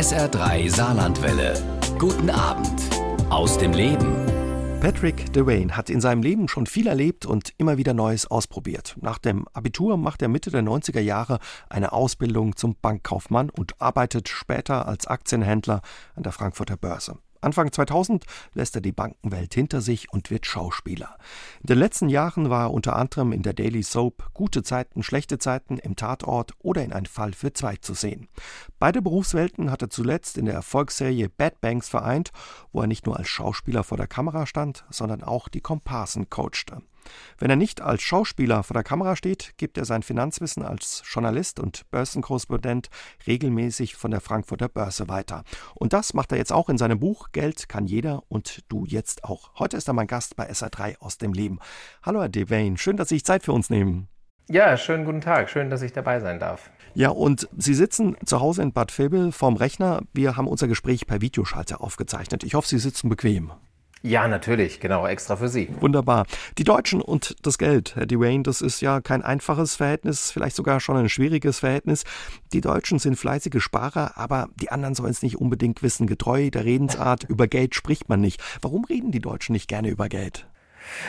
SR3 Saarlandwelle. Guten Abend aus dem Leben. Patrick Dewayne hat in seinem Leben schon viel erlebt und immer wieder Neues ausprobiert. Nach dem Abitur macht er Mitte der 90er Jahre eine Ausbildung zum Bankkaufmann und arbeitet später als Aktienhändler an der Frankfurter Börse. Anfang 2000 lässt er die Bankenwelt hinter sich und wird Schauspieler. In den letzten Jahren war er unter anderem in der Daily Soap Gute Zeiten, schlechte Zeiten im Tatort oder in Ein Fall für zwei zu sehen. Beide Berufswelten hat er zuletzt in der Erfolgsserie Bad Banks vereint, wo er nicht nur als Schauspieler vor der Kamera stand, sondern auch die Komparsen coachte. Wenn er nicht als Schauspieler vor der Kamera steht, gibt er sein Finanzwissen als Journalist und Börsenkorrespondent regelmäßig von der Frankfurter Börse weiter. Und das macht er jetzt auch in seinem Buch Geld kann jeder und du jetzt auch. Heute ist er mein Gast bei SA3 aus dem Leben. Hallo Herr Devane, schön, dass Sie sich Zeit für uns nehmen. Ja, schönen guten Tag. Schön, dass ich dabei sein darf. Ja, und Sie sitzen zu Hause in Bad Vilbel vorm Rechner. Wir haben unser Gespräch per Videoschalter aufgezeichnet. Ich hoffe, Sie sitzen bequem. Ja, natürlich, genau, extra für Sie. Wunderbar. Die Deutschen und das Geld, Herr Dwayne, das ist ja kein einfaches Verhältnis, vielleicht sogar schon ein schwieriges Verhältnis. Die Deutschen sind fleißige Sparer, aber die anderen sollen es nicht unbedingt wissen. Getreu der Redensart, über Geld spricht man nicht. Warum reden die Deutschen nicht gerne über Geld?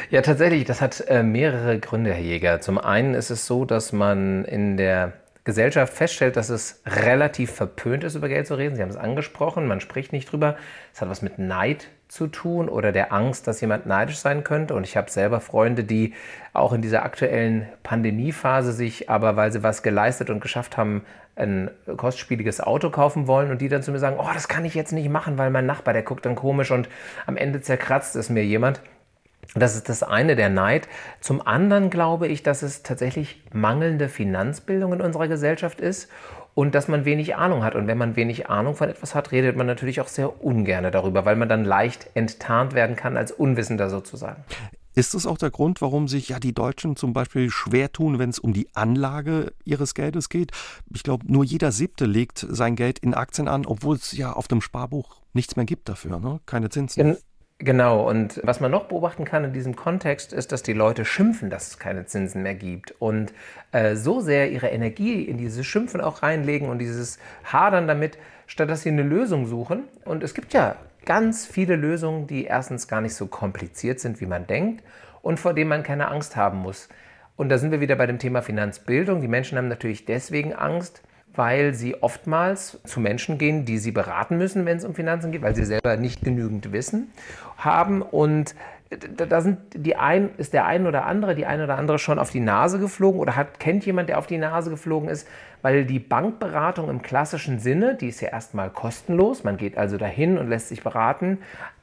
Ja, tatsächlich, das hat äh, mehrere Gründe, Herr Jäger. Zum einen ist es so, dass man in der Gesellschaft feststellt, dass es relativ verpönt ist, über Geld zu reden. Sie haben es angesprochen, man spricht nicht drüber. Es hat was mit Neid zu tun oder der Angst, dass jemand neidisch sein könnte. Und ich habe selber Freunde, die auch in dieser aktuellen Pandemiephase sich aber, weil sie was geleistet und geschafft haben, ein kostspieliges Auto kaufen wollen und die dann zu mir sagen, oh, das kann ich jetzt nicht machen, weil mein Nachbar, der guckt dann komisch und am Ende zerkratzt es mir jemand. Das ist das eine, der Neid. Zum anderen glaube ich, dass es tatsächlich mangelnde Finanzbildung in unserer Gesellschaft ist und dass man wenig Ahnung hat. Und wenn man wenig Ahnung von etwas hat, redet man natürlich auch sehr ungern darüber, weil man dann leicht enttarnt werden kann als Unwissender sozusagen. Ist das auch der Grund, warum sich ja die Deutschen zum Beispiel schwer tun, wenn es um die Anlage ihres Geldes geht? Ich glaube, nur jeder Siebte legt sein Geld in Aktien an, obwohl es ja auf dem Sparbuch nichts mehr gibt dafür, ne? keine Zinsen. Genau, und was man noch beobachten kann in diesem Kontext ist, dass die Leute schimpfen, dass es keine Zinsen mehr gibt und äh, so sehr ihre Energie in dieses Schimpfen auch reinlegen und dieses Hadern damit, statt dass sie eine Lösung suchen. Und es gibt ja ganz viele Lösungen, die erstens gar nicht so kompliziert sind, wie man denkt und vor denen man keine Angst haben muss. Und da sind wir wieder bei dem Thema Finanzbildung. Die Menschen haben natürlich deswegen Angst, weil sie oftmals zu Menschen gehen, die sie beraten müssen, wenn es um Finanzen geht, weil sie selber nicht genügend Wissen haben. Und da sind die ein, ist der ein oder andere, die ein oder andere schon auf die Nase geflogen oder hat, kennt jemand, der auf die Nase geflogen ist, weil die Bankberatung im klassischen Sinne, die ist ja erstmal kostenlos. Man geht also dahin und lässt sich beraten.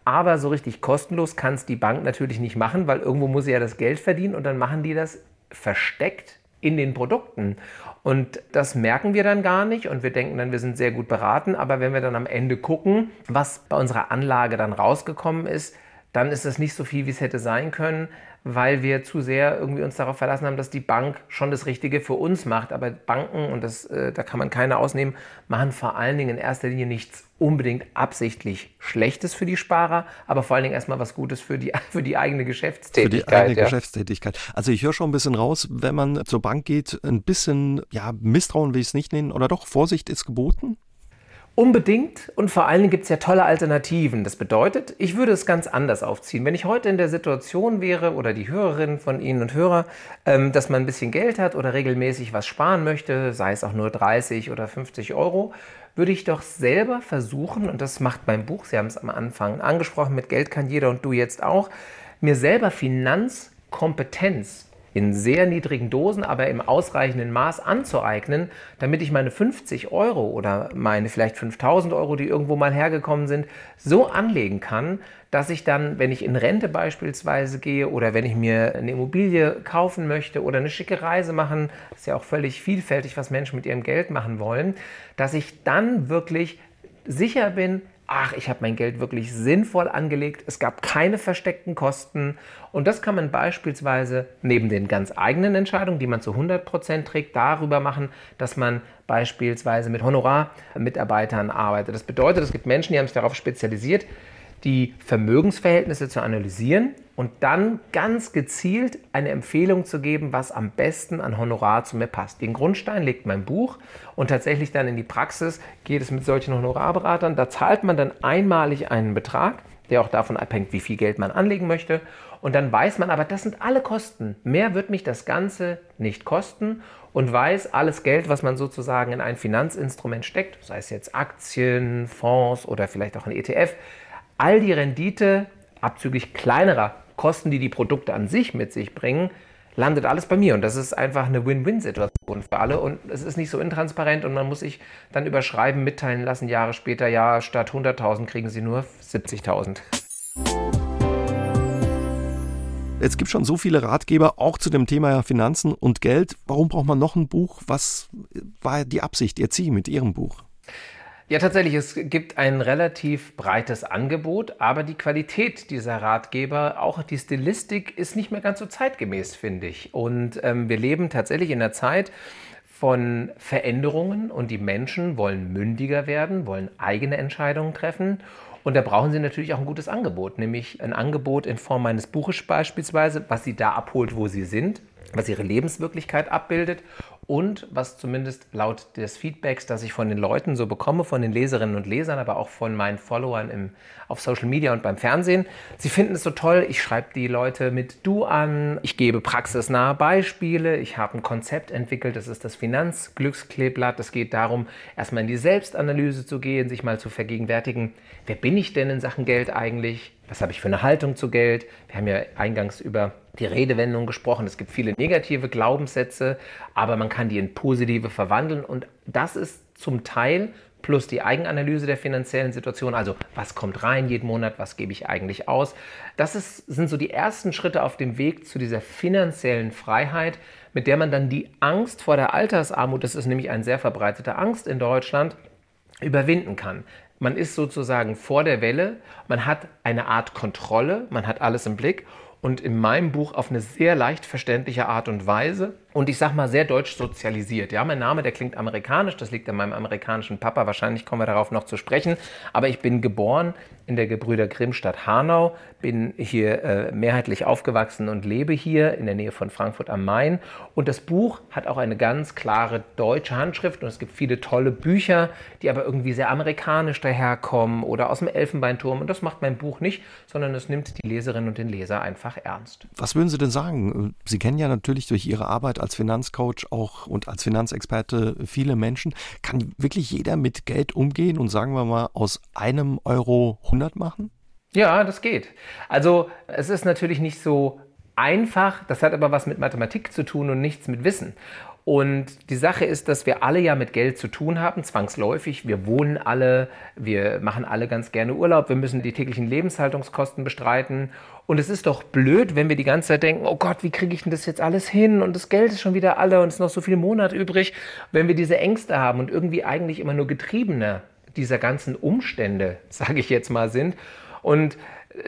Aber so richtig kostenlos kann es die Bank natürlich nicht machen, weil irgendwo muss sie ja das Geld verdienen und dann machen die das versteckt in den Produkten. Und das merken wir dann gar nicht und wir denken dann, wir sind sehr gut beraten. Aber wenn wir dann am Ende gucken, was bei unserer Anlage dann rausgekommen ist, dann ist es nicht so viel, wie es hätte sein können, weil wir zu sehr irgendwie uns darauf verlassen haben, dass die Bank schon das Richtige für uns macht. Aber Banken, und das, äh, da kann man keine ausnehmen, machen vor allen Dingen in erster Linie nichts unbedingt absichtlich Schlechtes für die Sparer, aber vor allen Dingen erstmal was Gutes für die, für die eigene Geschäftstätigkeit. Für die eigene ja. Geschäftstätigkeit. Also ich höre schon ein bisschen raus, wenn man zur Bank geht, ein bisschen, ja, Misstrauen will ich es nicht nennen, oder doch, Vorsicht ist geboten? Unbedingt und vor allen Dingen gibt es ja tolle Alternativen. Das bedeutet, ich würde es ganz anders aufziehen. Wenn ich heute in der Situation wäre oder die Hörerinnen von Ihnen und Hörer, ähm, dass man ein bisschen Geld hat oder regelmäßig was sparen möchte, sei es auch nur 30 oder 50 Euro, würde ich doch selber versuchen, und das macht mein Buch, Sie haben es am Anfang angesprochen, mit Geld kann jeder und du jetzt auch, mir selber Finanzkompetenz in sehr niedrigen Dosen, aber im ausreichenden Maß anzueignen, damit ich meine 50 Euro oder meine vielleicht 5000 Euro, die irgendwo mal hergekommen sind, so anlegen kann, dass ich dann, wenn ich in Rente beispielsweise gehe oder wenn ich mir eine Immobilie kaufen möchte oder eine schicke Reise machen, ist ja auch völlig vielfältig, was Menschen mit ihrem Geld machen wollen, dass ich dann wirklich sicher bin, ach, ich habe mein Geld wirklich sinnvoll angelegt, es gab keine versteckten Kosten. Und das kann man beispielsweise neben den ganz eigenen Entscheidungen, die man zu 100% trägt, darüber machen, dass man beispielsweise mit Honorarmitarbeitern arbeitet. Das bedeutet, es gibt Menschen, die haben sich darauf spezialisiert, die Vermögensverhältnisse zu analysieren und dann ganz gezielt eine Empfehlung zu geben, was am besten an Honorar zu mir passt. Den Grundstein legt mein Buch und tatsächlich dann in die Praxis geht es mit solchen Honorarberatern. Da zahlt man dann einmalig einen Betrag, der auch davon abhängt, wie viel Geld man anlegen möchte. Und dann weiß man aber, das sind alle Kosten. Mehr wird mich das Ganze nicht kosten und weiß, alles Geld, was man sozusagen in ein Finanzinstrument steckt, sei es jetzt Aktien, Fonds oder vielleicht auch ein ETF, all die Rendite abzüglich kleinerer Kosten, die die Produkte an sich mit sich bringen, landet alles bei mir. Und das ist einfach eine Win-Win-Situation für alle. Und es ist nicht so intransparent und man muss sich dann überschreiben, mitteilen lassen, Jahre später, ja, statt 100.000 kriegen sie nur 70.000. Es gibt schon so viele Ratgeber, auch zu dem Thema Finanzen und Geld. Warum braucht man noch ein Buch? Was war die Absicht, Ihr Ziel mit Ihrem Buch? Ja, tatsächlich, es gibt ein relativ breites Angebot, aber die Qualität dieser Ratgeber, auch die Stilistik, ist nicht mehr ganz so zeitgemäß, finde ich. Und ähm, wir leben tatsächlich in der Zeit von Veränderungen und die Menschen wollen mündiger werden, wollen eigene Entscheidungen treffen. Und da brauchen Sie natürlich auch ein gutes Angebot, nämlich ein Angebot in Form eines Buches beispielsweise, was Sie da abholt, wo Sie sind, was Ihre Lebenswirklichkeit abbildet und was zumindest laut des Feedbacks, das ich von den Leuten so bekomme, von den Leserinnen und Lesern, aber auch von meinen Followern im, auf Social Media und beim Fernsehen, sie finden es so toll. Ich schreibe die Leute mit Du an, ich gebe praxisnahe Beispiele, ich habe ein Konzept entwickelt, das ist das Finanzglückskleeblatt. Es geht darum, erstmal in die Selbstanalyse zu gehen, sich mal zu vergegenwärtigen, wer bin ich denn in Sachen Geld eigentlich? Was habe ich für eine Haltung zu Geld? Wir haben ja eingangs über die Redewendung gesprochen. Es gibt viele negative Glaubenssätze, aber man kann die in positive verwandeln. Und das ist zum Teil plus die Eigenanalyse der finanziellen Situation, also was kommt rein jeden Monat, was gebe ich eigentlich aus. Das ist, sind so die ersten Schritte auf dem Weg zu dieser finanziellen Freiheit, mit der man dann die Angst vor der Altersarmut, das ist nämlich eine sehr verbreitete Angst in Deutschland, überwinden kann. Man ist sozusagen vor der Welle, man hat eine Art Kontrolle, man hat alles im Blick und in meinem Buch auf eine sehr leicht verständliche Art und Weise und ich sag mal sehr deutsch sozialisiert. Ja, mein Name, der klingt amerikanisch, das liegt an meinem amerikanischen Papa, wahrscheinlich kommen wir darauf noch zu sprechen, aber ich bin geboren in der Gebrüder Grimm Hanau, bin hier äh, mehrheitlich aufgewachsen und lebe hier in der Nähe von Frankfurt am Main und das Buch hat auch eine ganz klare deutsche Handschrift und es gibt viele tolle Bücher, die aber irgendwie sehr amerikanisch daherkommen oder aus dem Elfenbeinturm und das macht mein Buch nicht, sondern es nimmt die Leserinnen und den Leser einfach ernst. Was würden Sie denn sagen? Sie kennen ja natürlich durch Ihre Arbeit als als Finanzcoach auch und als Finanzexperte viele Menschen. Kann wirklich jeder mit Geld umgehen und sagen wir mal aus einem Euro 100 machen? Ja, das geht. Also es ist natürlich nicht so einfach, das hat aber was mit Mathematik zu tun und nichts mit Wissen. Und die Sache ist, dass wir alle ja mit Geld zu tun haben, zwangsläufig. Wir wohnen alle, wir machen alle ganz gerne Urlaub, wir müssen die täglichen Lebenshaltungskosten bestreiten. Und es ist doch blöd, wenn wir die ganze Zeit denken, oh Gott, wie kriege ich denn das jetzt alles hin? Und das Geld ist schon wieder alle und es ist noch so viel Monat übrig. Wenn wir diese Ängste haben und irgendwie eigentlich immer nur Getriebener dieser ganzen Umstände, sage ich jetzt mal, sind. Und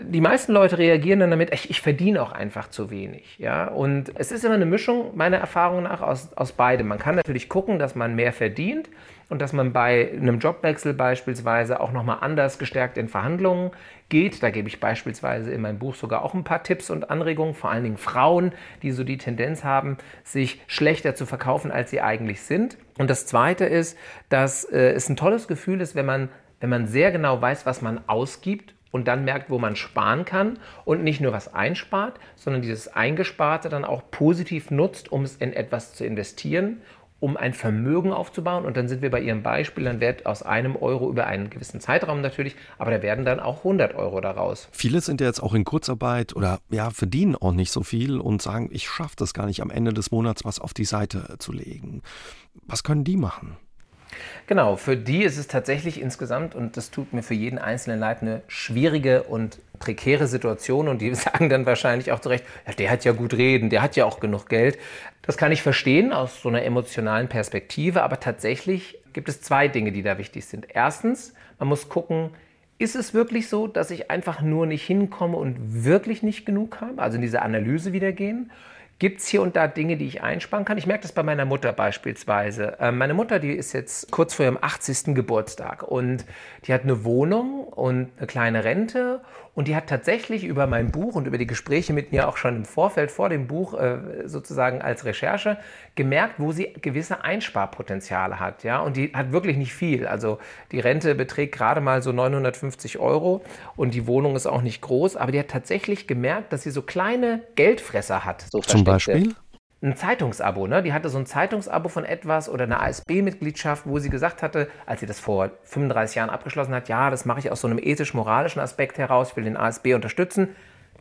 die meisten Leute reagieren dann damit, ich, ich, verdiene auch einfach zu wenig. Ja? Und es ist immer eine Mischung, meiner Erfahrung nach, aus, aus beidem. Man kann natürlich gucken, dass man mehr verdient und dass man bei einem Jobwechsel beispielsweise auch nochmal anders gestärkt in Verhandlungen geht. Da gebe ich beispielsweise in meinem Buch sogar auch ein paar Tipps und Anregungen, vor allen Dingen Frauen, die so die Tendenz haben, sich schlechter zu verkaufen, als sie eigentlich sind. Und das Zweite ist, dass äh, es ein tolles Gefühl ist, wenn man, wenn man sehr genau weiß, was man ausgibt und dann merkt, wo man sparen kann und nicht nur was einspart, sondern dieses Eingesparte dann auch positiv nutzt, um es in etwas zu investieren, um ein Vermögen aufzubauen. Und dann sind wir bei Ihrem Beispiel, dann wird aus einem Euro über einen gewissen Zeitraum natürlich, aber da werden dann auch 100 Euro daraus. Viele sind ja jetzt auch in Kurzarbeit oder ja, verdienen auch nicht so viel und sagen, ich schaffe das gar nicht am Ende des Monats was auf die Seite zu legen. Was können die machen? Genau, für die ist es tatsächlich insgesamt, und das tut mir für jeden Einzelnen leid, eine schwierige und prekäre Situation. Und die sagen dann wahrscheinlich auch zu Recht, ja, der hat ja gut reden, der hat ja auch genug Geld. Das kann ich verstehen aus so einer emotionalen Perspektive, aber tatsächlich gibt es zwei Dinge, die da wichtig sind. Erstens, man muss gucken, ist es wirklich so, dass ich einfach nur nicht hinkomme und wirklich nicht genug habe? Also in diese Analyse wieder gehen. Gibt es hier und da Dinge, die ich einsparen kann? Ich merke das bei meiner Mutter beispielsweise. Ähm, meine Mutter, die ist jetzt kurz vor ihrem 80. Geburtstag und die hat eine Wohnung und eine kleine Rente. Und die hat tatsächlich über mein Buch und über die Gespräche mit mir auch schon im Vorfeld vor dem Buch äh, sozusagen als Recherche gemerkt, wo sie gewisse Einsparpotenziale hat. Ja? Und die hat wirklich nicht viel. Also die Rente beträgt gerade mal so 950 Euro und die Wohnung ist auch nicht groß. Aber die hat tatsächlich gemerkt, dass sie so kleine Geldfresser hat. So Zum Beispiel? Ein Zeitungsabo. Ne? Die hatte so ein Zeitungsabo von etwas oder eine ASB-Mitgliedschaft, wo sie gesagt hatte, als sie das vor 35 Jahren abgeschlossen hat, ja, das mache ich aus so einem ethisch-moralischen Aspekt heraus, ich will den ASB unterstützen.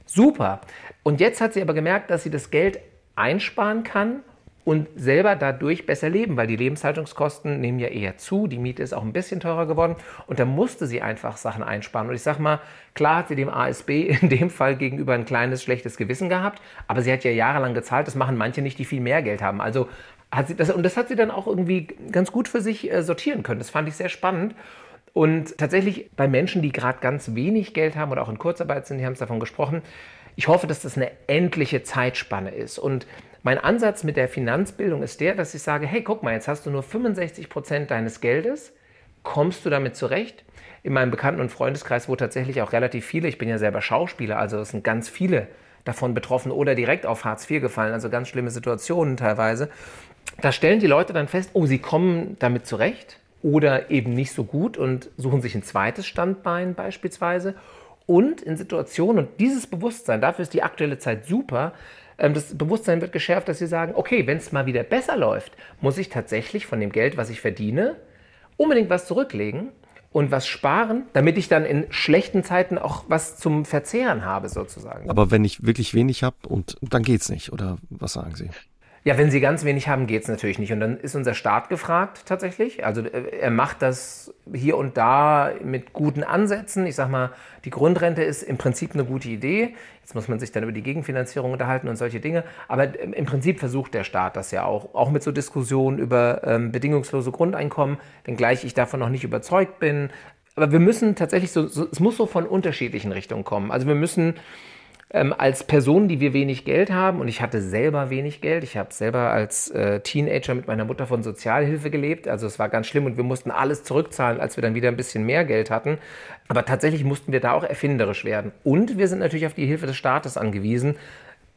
Super. Und jetzt hat sie aber gemerkt, dass sie das Geld einsparen kann und selber dadurch besser leben, weil die Lebenshaltungskosten nehmen ja eher zu, die Miete ist auch ein bisschen teurer geworden und da musste sie einfach Sachen einsparen. Und ich sag mal, klar hat sie dem ASB in dem Fall gegenüber ein kleines schlechtes Gewissen gehabt, aber sie hat ja jahrelang gezahlt, das machen manche nicht, die viel mehr Geld haben. Also hat sie das, und das hat sie dann auch irgendwie ganz gut für sich äh, sortieren können. Das fand ich sehr spannend. Und tatsächlich bei Menschen, die gerade ganz wenig Geld haben oder auch in Kurzarbeit sind, die haben es davon gesprochen, ich hoffe, dass das eine endliche Zeitspanne ist. Und mein Ansatz mit der Finanzbildung ist der, dass ich sage, hey, guck mal, jetzt hast du nur 65 Prozent deines Geldes, kommst du damit zurecht? In meinem Bekannten- und Freundeskreis, wo tatsächlich auch relativ viele, ich bin ja selber Schauspieler, also es sind ganz viele davon betroffen oder direkt auf Hartz IV gefallen, also ganz schlimme Situationen teilweise. Da stellen die Leute dann fest, oh, sie kommen damit zurecht oder eben nicht so gut und suchen sich ein zweites Standbein beispielsweise. Und in Situationen, und dieses Bewusstsein, dafür ist die aktuelle Zeit super, das Bewusstsein wird geschärft, dass sie sagen, okay, wenn es mal wieder besser läuft, muss ich tatsächlich von dem Geld, was ich verdiene, unbedingt was zurücklegen und was sparen, damit ich dann in schlechten Zeiten auch was zum Verzehren habe sozusagen. Aber wenn ich wirklich wenig habe und dann geht's nicht, oder was sagen Sie? Ja, wenn sie ganz wenig haben, geht es natürlich nicht. Und dann ist unser Staat gefragt tatsächlich. Also äh, er macht das hier und da mit guten Ansätzen. Ich sage mal, die Grundrente ist im Prinzip eine gute Idee. Jetzt muss man sich dann über die Gegenfinanzierung unterhalten und solche Dinge. Aber im Prinzip versucht der Staat das ja auch. Auch mit so Diskussionen über ähm, bedingungslose Grundeinkommen, wenngleich ich davon noch nicht überzeugt bin. Aber wir müssen tatsächlich so, so es muss so von unterschiedlichen Richtungen kommen. Also wir müssen ähm, als Person, die wir wenig Geld haben, und ich hatte selber wenig Geld, ich habe selber als äh, Teenager mit meiner Mutter von Sozialhilfe gelebt, also es war ganz schlimm und wir mussten alles zurückzahlen, als wir dann wieder ein bisschen mehr Geld hatten. Aber tatsächlich mussten wir da auch erfinderisch werden. Und wir sind natürlich auf die Hilfe des Staates angewiesen,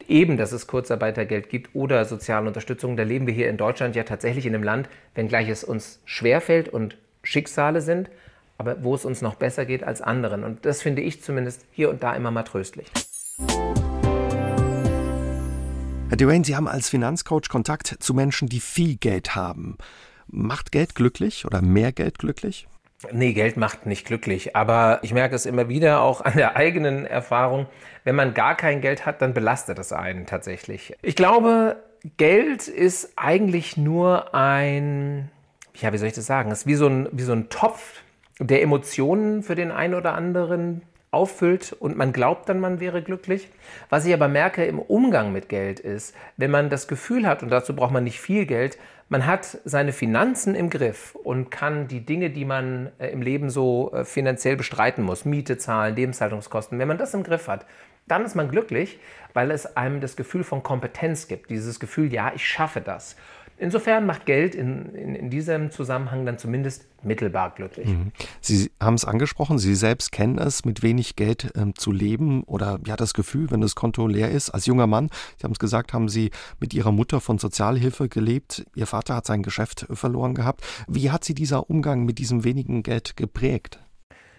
eben, dass es Kurzarbeitergeld gibt oder soziale Unterstützung. Da leben wir hier in Deutschland ja tatsächlich in einem Land, wenngleich es uns schwerfällt und Schicksale sind, aber wo es uns noch besser geht als anderen. Und das finde ich zumindest hier und da immer mal tröstlich. Herr Dwayne, Sie haben als Finanzcoach Kontakt zu Menschen, die viel Geld haben. Macht Geld glücklich oder mehr Geld glücklich? Nee, Geld macht nicht glücklich. Aber ich merke es immer wieder auch an der eigenen Erfahrung. Wenn man gar kein Geld hat, dann belastet es einen tatsächlich. Ich glaube, Geld ist eigentlich nur ein, ja, wie soll ich das sagen? Es ist wie so ein, wie so ein Topf der Emotionen für den einen oder anderen auffüllt und man glaubt dann, man wäre glücklich. Was ich aber merke im Umgang mit Geld ist, wenn man das Gefühl hat, und dazu braucht man nicht viel Geld, man hat seine Finanzen im Griff und kann die Dinge, die man äh, im Leben so äh, finanziell bestreiten muss, Miete zahlen, Lebenshaltungskosten, wenn man das im Griff hat, dann ist man glücklich, weil es einem das Gefühl von Kompetenz gibt. Dieses Gefühl, ja, ich schaffe das. Insofern macht Geld in, in, in, diesem Zusammenhang dann zumindest mittelbar glücklich. Mhm. Sie haben es angesprochen, Sie selbst kennen es, mit wenig Geld ähm, zu leben oder ja das Gefühl, wenn das Konto leer ist. Als junger Mann, Sie haben es gesagt, haben Sie mit Ihrer Mutter von Sozialhilfe gelebt. Ihr Vater hat sein Geschäft verloren gehabt. Wie hat Sie dieser Umgang mit diesem wenigen Geld geprägt?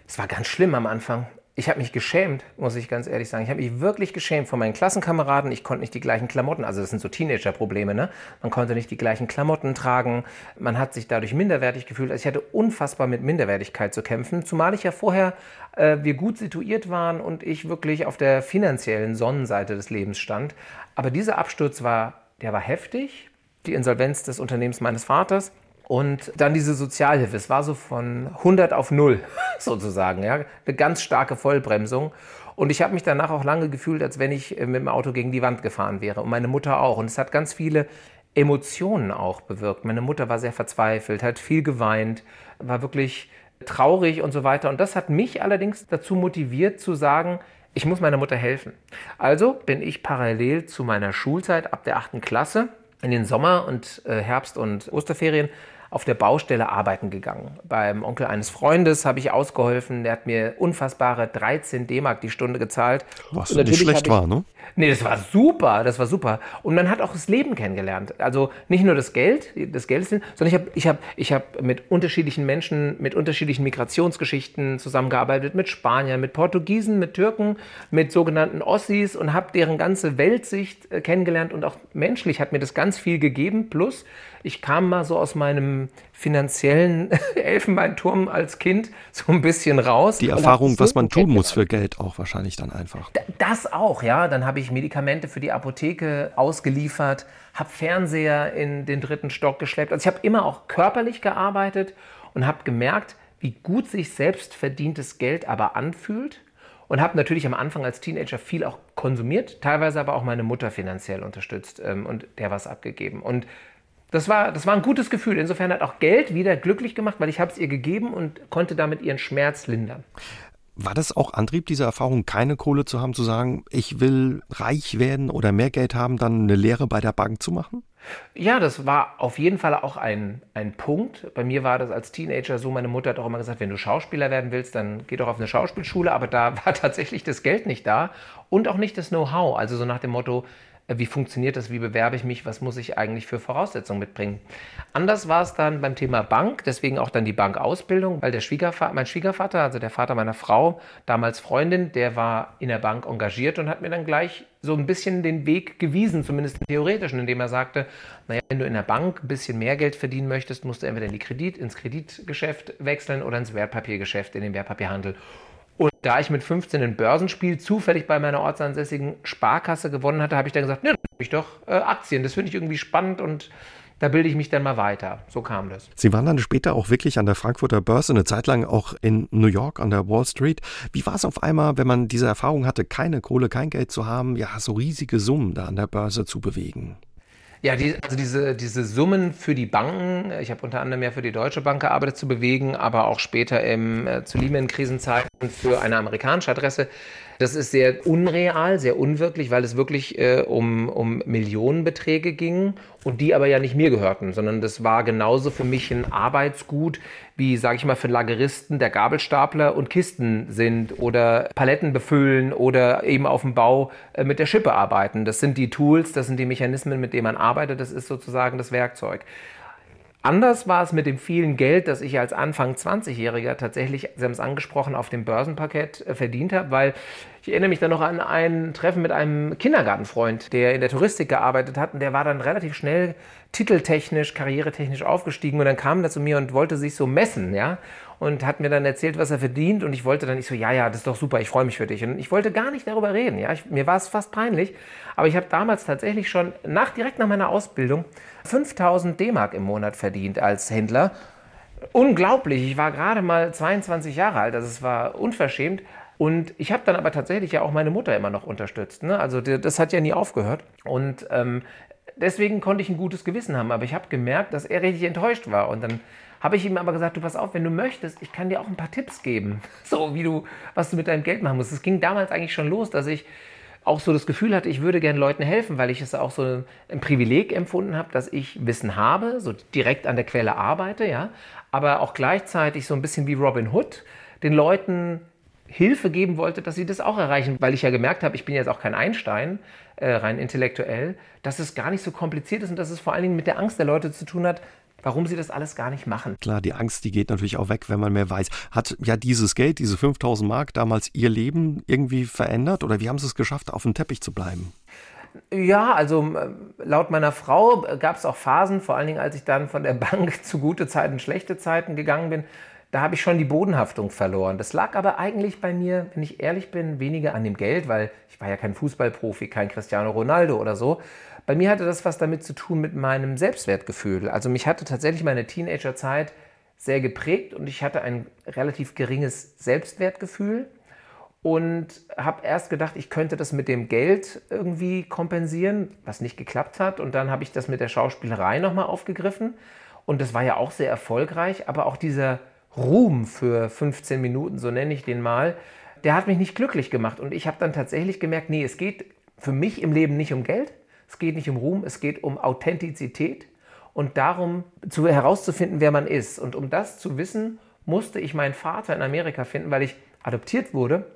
Es war ganz schlimm am Anfang ich habe mich geschämt, muss ich ganz ehrlich sagen. Ich habe mich wirklich geschämt von meinen Klassenkameraden. Ich konnte nicht die gleichen Klamotten, also das sind so Teenager-Probleme, ne? Man konnte nicht die gleichen Klamotten tragen. Man hat sich dadurch minderwertig gefühlt. Also ich hatte unfassbar mit Minderwertigkeit zu kämpfen, zumal ich ja vorher äh, wir gut situiert waren und ich wirklich auf der finanziellen Sonnenseite des Lebens stand. Aber dieser Absturz war, der war heftig. Die Insolvenz des Unternehmens meines Vaters und dann diese Sozialhilfe. Es war so von 100 auf 0 sozusagen. Ja? Eine ganz starke Vollbremsung. Und ich habe mich danach auch lange gefühlt, als wenn ich äh, mit dem Auto gegen die Wand gefahren wäre. Und meine Mutter auch. Und es hat ganz viele Emotionen auch bewirkt. Meine Mutter war sehr verzweifelt, hat viel geweint, war wirklich traurig und so weiter. Und das hat mich allerdings dazu motiviert zu sagen, ich muss meiner Mutter helfen. Also bin ich parallel zu meiner Schulzeit ab der achten Klasse in den Sommer- und äh, Herbst- und Osterferien auf der Baustelle arbeiten gegangen. Beim Onkel eines Freundes habe ich ausgeholfen. Der hat mir unfassbare 13 D-Mark die Stunde gezahlt. Was nicht schlecht war, ne? Nee, das war super, das war super. Und man hat auch das Leben kennengelernt. Also nicht nur das Geld, das Geld, sondern ich habe ich hab, ich hab mit unterschiedlichen Menschen, mit unterschiedlichen Migrationsgeschichten zusammengearbeitet, mit Spaniern, mit Portugiesen, mit Türken, mit sogenannten Ossis und habe deren ganze Weltsicht äh, kennengelernt und auch menschlich hat mir das ganz viel gegeben. Plus, ich kam mal so aus meinem finanziellen Elfenbeinturm als Kind so ein bisschen raus. Die Erfahrung, was man tun muss für Geld auch wahrscheinlich dann einfach. Das auch, ja. Dann habe ich Medikamente für die Apotheke ausgeliefert, habe Fernseher in den dritten Stock geschleppt. Also ich habe immer auch körperlich gearbeitet und habe gemerkt, wie gut sich selbst verdientes Geld aber anfühlt und habe natürlich am Anfang als Teenager viel auch konsumiert, teilweise aber auch meine Mutter finanziell unterstützt ähm, und der was abgegeben. Und das war, das war ein gutes Gefühl. Insofern hat auch Geld wieder glücklich gemacht, weil ich habe es ihr gegeben und konnte damit ihren Schmerz lindern. War das auch Antrieb dieser Erfahrung, keine Kohle zu haben, zu sagen, ich will reich werden oder mehr Geld haben, dann eine Lehre bei der Bank zu machen? Ja, das war auf jeden Fall auch ein, ein Punkt. Bei mir war das als Teenager so, meine Mutter hat auch immer gesagt, wenn du Schauspieler werden willst, dann geh doch auf eine Schauspielschule, aber da war tatsächlich das Geld nicht da und auch nicht das Know-how. Also so nach dem Motto, wie funktioniert das, wie bewerbe ich mich, was muss ich eigentlich für Voraussetzungen mitbringen. Anders war es dann beim Thema Bank, deswegen auch dann die Bankausbildung, weil der Schwiegervater, mein Schwiegervater, also der Vater meiner Frau, damals Freundin, der war in der Bank engagiert und hat mir dann gleich so ein bisschen den Weg gewiesen, zumindest im theoretischen, indem er sagte, naja, wenn du in der Bank ein bisschen mehr Geld verdienen möchtest, musst du entweder in die Kredit, ins Kreditgeschäft wechseln oder ins Wertpapiergeschäft, in den Wertpapierhandel. Und da ich mit 15 ein Börsenspiel zufällig bei meiner ortsansässigen Sparkasse gewonnen hatte, habe ich dann gesagt, ne, dann habe ich doch äh, Aktien. Das finde ich irgendwie spannend und da bilde ich mich dann mal weiter. So kam das. Sie waren dann später auch wirklich an der Frankfurter Börse, eine Zeit lang auch in New York an der Wall Street. Wie war es auf einmal, wenn man diese Erfahrung hatte, keine Kohle, kein Geld zu haben, ja, so riesige Summen da an der Börse zu bewegen? Ja, die, also diese, diese Summen für die Banken, ich habe unter anderem ja für die Deutsche Bank gearbeitet, zu bewegen, aber auch später im, äh, zu Lehman-Krisenzeiten für eine amerikanische Adresse. Das ist sehr unreal, sehr unwirklich, weil es wirklich äh, um, um Millionenbeträge ging und die aber ja nicht mir gehörten, sondern das war genauso für mich ein Arbeitsgut, wie, sage ich mal, für Lageristen der Gabelstapler und Kisten sind oder Paletten befüllen oder eben auf dem Bau äh, mit der Schippe arbeiten. Das sind die Tools, das sind die Mechanismen, mit denen man arbeitet, das ist sozusagen das Werkzeug. Anders war es mit dem vielen Geld, das ich als Anfang 20-Jähriger tatsächlich, Sie haben es angesprochen, auf dem Börsenparkett äh, verdient habe, weil ich erinnere mich dann noch an ein Treffen mit einem Kindergartenfreund, der in der Touristik gearbeitet hat und der war dann relativ schnell titeltechnisch, karrieretechnisch aufgestiegen und dann kam er zu mir und wollte sich so messen, ja, und hat mir dann erzählt, was er verdient und ich wollte dann nicht so, ja, ja, das ist doch super, ich freue mich für dich. Und ich wollte gar nicht darüber reden, ja, ich, mir war es fast peinlich, aber ich habe damals tatsächlich schon nach, direkt nach meiner Ausbildung 5000 D-Mark im Monat verdient als Händler. Unglaublich, ich war gerade mal 22 Jahre alt, also es war unverschämt, und ich habe dann aber tatsächlich ja auch meine Mutter immer noch unterstützt. Ne? Also das hat ja nie aufgehört. Und ähm, deswegen konnte ich ein gutes Gewissen haben. Aber ich habe gemerkt, dass er richtig enttäuscht war. Und dann habe ich ihm aber gesagt, du pass auf, wenn du möchtest, ich kann dir auch ein paar Tipps geben. So wie du, was du mit deinem Geld machen musst. Es ging damals eigentlich schon los, dass ich auch so das Gefühl hatte, ich würde gerne Leuten helfen, weil ich es auch so ein Privileg empfunden habe, dass ich Wissen habe, so direkt an der Quelle arbeite, ja, aber auch gleichzeitig so ein bisschen wie Robin Hood den Leuten Hilfe geben wollte, dass sie das auch erreichen, weil ich ja gemerkt habe, ich bin jetzt auch kein Einstein, äh, rein intellektuell, dass es gar nicht so kompliziert ist und dass es vor allen Dingen mit der Angst der Leute zu tun hat, warum sie das alles gar nicht machen. Klar, die Angst, die geht natürlich auch weg, wenn man mehr weiß. Hat ja dieses Geld, diese 5000 Mark damals ihr Leben irgendwie verändert oder wie haben sie es geschafft, auf dem Teppich zu bleiben? Ja, also äh, laut meiner Frau gab es auch Phasen, vor allen Dingen als ich dann von der Bank zu gute Zeiten, schlechte Zeiten gegangen bin, da habe ich schon die Bodenhaftung verloren. Das lag aber eigentlich bei mir, wenn ich ehrlich bin, weniger an dem Geld, weil ich war ja kein Fußballprofi, kein Cristiano Ronaldo oder so. Bei mir hatte das was damit zu tun mit meinem Selbstwertgefühl. Also mich hatte tatsächlich meine Teenagerzeit sehr geprägt und ich hatte ein relativ geringes Selbstwertgefühl und habe erst gedacht, ich könnte das mit dem Geld irgendwie kompensieren, was nicht geklappt hat. Und dann habe ich das mit der Schauspielerei nochmal aufgegriffen und das war ja auch sehr erfolgreich, aber auch dieser Ruhm für 15 Minuten, so nenne ich den mal, der hat mich nicht glücklich gemacht. Und ich habe dann tatsächlich gemerkt, nee, es geht für mich im Leben nicht um Geld, es geht nicht um Ruhm, es geht um Authentizität. und darum zu, herauszufinden, wer man ist. Und um das zu wissen, musste ich meinen Vater in Amerika finden, weil ich adoptiert wurde.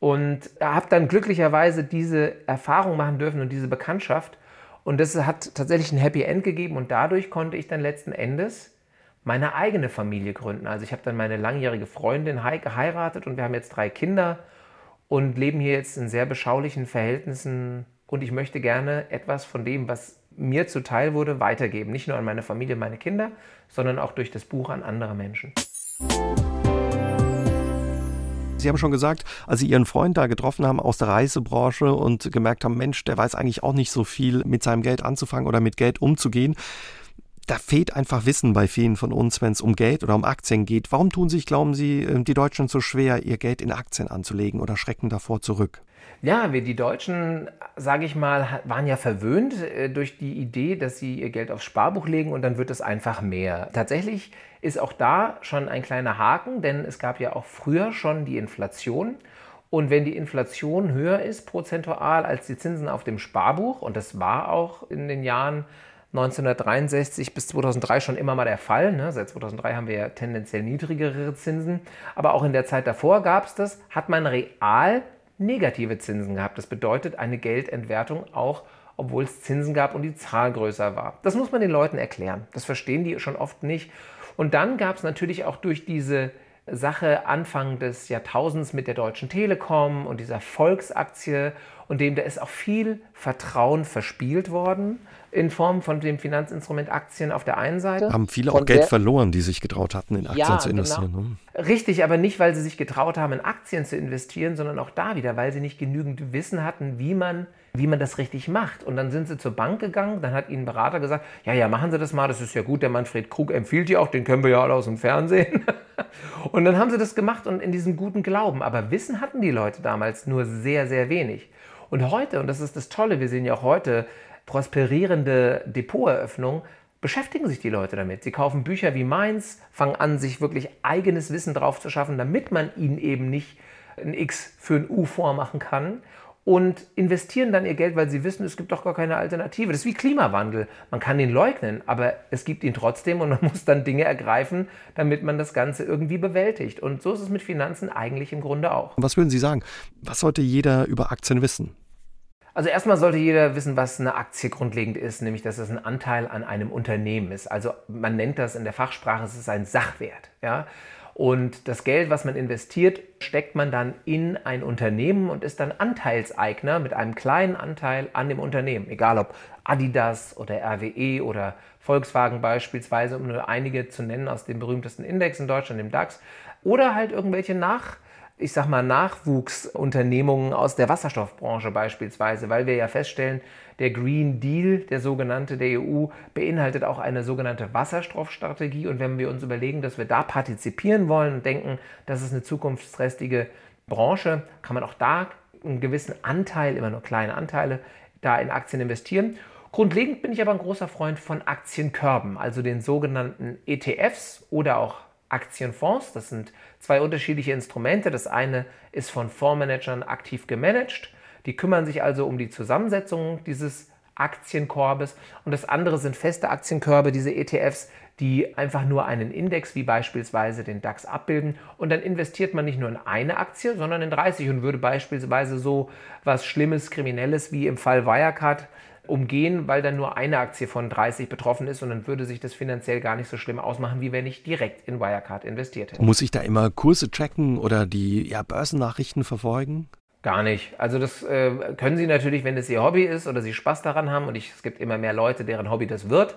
Und habe dann glücklicherweise diese Erfahrung machen dürfen und diese Bekanntschaft. Und das hat tatsächlich ein Happy End gegeben. Und dadurch konnte ich dann letzten Endes meine eigene Familie gründen. Also ich habe dann meine langjährige Freundin geheiratet und wir haben jetzt drei Kinder und leben hier jetzt in sehr beschaulichen Verhältnissen. Und ich möchte gerne etwas von dem, was mir zuteil wurde, weitergeben. Nicht nur an meine Familie, meine Kinder, sondern auch durch das Buch an andere Menschen. Sie haben schon gesagt, als Sie Ihren Freund da getroffen haben aus der Reisebranche und gemerkt haben, Mensch, der weiß eigentlich auch nicht so viel mit seinem Geld anzufangen oder mit Geld umzugehen. Da fehlt einfach Wissen bei vielen von uns, wenn es um Geld oder um Aktien geht. Warum tun sich, glauben Sie, äh, die Deutschen so schwer, ihr Geld in Aktien anzulegen oder schrecken davor zurück? Ja, wir die Deutschen, sage ich mal, waren ja verwöhnt äh, durch die Idee, dass sie ihr Geld aufs Sparbuch legen und dann wird es einfach mehr. Tatsächlich ist auch da schon ein kleiner Haken, denn es gab ja auch früher schon die Inflation. Und wenn die Inflation höher ist prozentual als die Zinsen auf dem Sparbuch, und das war auch in den Jahren 1963 bis 2003 schon immer mal der Fall. Ne? Seit 2003 haben wir ja tendenziell niedrigere Zinsen. Aber auch in der Zeit davor gab es das, hat man real negative Zinsen gehabt. Das bedeutet eine Geldentwertung auch, obwohl es Zinsen gab und die Zahl größer war. Das muss man den Leuten erklären. Das verstehen die schon oft nicht. Und dann gab es natürlich auch durch diese Sache Anfang des Jahrtausends mit der Deutschen Telekom und dieser Volksaktie und dem, da ist auch viel Vertrauen verspielt worden in Form von dem Finanzinstrument Aktien auf der einen Seite. Haben viele auch Geld verloren, die sich getraut hatten, in Aktien ja, zu genau. investieren. Genau. Richtig, aber nicht, weil sie sich getraut haben, in Aktien zu investieren, sondern auch da wieder, weil sie nicht genügend Wissen hatten, wie man, wie man das richtig macht. Und dann sind sie zur Bank gegangen, dann hat ihnen ein Berater gesagt, ja, ja, machen Sie das mal, das ist ja gut, der Manfred Krug empfiehlt die auch, den können wir ja alle aus dem Fernsehen. und dann haben sie das gemacht und in diesem guten Glauben. Aber Wissen hatten die Leute damals nur sehr, sehr wenig. Und heute, und das ist das Tolle, wir sehen ja auch heute, prosperierende Depoteröffnung beschäftigen sich die Leute damit. Sie kaufen Bücher wie meins, fangen an, sich wirklich eigenes Wissen drauf zu schaffen, damit man ihnen eben nicht ein X für ein U vormachen kann und investieren dann ihr Geld, weil sie wissen, es gibt doch gar keine Alternative. Das ist wie Klimawandel. Man kann ihn leugnen, aber es gibt ihn trotzdem und man muss dann Dinge ergreifen, damit man das Ganze irgendwie bewältigt. Und so ist es mit Finanzen eigentlich im Grunde auch. Was würden Sie sagen? Was sollte jeder über Aktien wissen? Also erstmal sollte jeder wissen, was eine Aktie grundlegend ist, nämlich dass es ein Anteil an einem Unternehmen ist. Also man nennt das in der Fachsprache, es ist ein Sachwert. Ja? Und das Geld, was man investiert, steckt man dann in ein Unternehmen und ist dann Anteilseigner mit einem kleinen Anteil an dem Unternehmen. Egal ob Adidas oder RWE oder Volkswagen beispielsweise, um nur einige zu nennen aus dem berühmtesten Index in Deutschland, dem DAX. Oder halt irgendwelche Nach- ich sag mal, Nachwuchsunternehmungen aus der Wasserstoffbranche beispielsweise, weil wir ja feststellen, der Green Deal, der sogenannte der EU, beinhaltet auch eine sogenannte Wasserstoffstrategie. Und wenn wir uns überlegen, dass wir da partizipieren wollen und denken, das ist eine zukunftsträchtige Branche, kann man auch da einen gewissen Anteil, immer nur kleine Anteile, da in Aktien investieren. Grundlegend bin ich aber ein großer Freund von Aktienkörben, also den sogenannten ETFs oder auch Aktienfonds. Das sind zwei unterschiedliche Instrumente. Das eine ist von Fondsmanagern aktiv gemanagt. Die kümmern sich also um die Zusammensetzung dieses Aktienkorbes. Und das andere sind feste Aktienkörbe, diese ETFs, die einfach nur einen Index wie beispielsweise den DAX abbilden. Und dann investiert man nicht nur in eine Aktie, sondern in 30 und würde beispielsweise so was Schlimmes, Kriminelles wie im Fall Wirecard umgehen, weil dann nur eine Aktie von 30 betroffen ist und dann würde sich das finanziell gar nicht so schlimm ausmachen, wie wenn ich direkt in Wirecard investiert hätte. Muss ich da immer Kurse tracken oder die ja, Börsennachrichten verfolgen? Gar nicht. Also das äh, können Sie natürlich, wenn es Ihr Hobby ist oder Sie Spaß daran haben und ich, es gibt immer mehr Leute, deren Hobby das wird.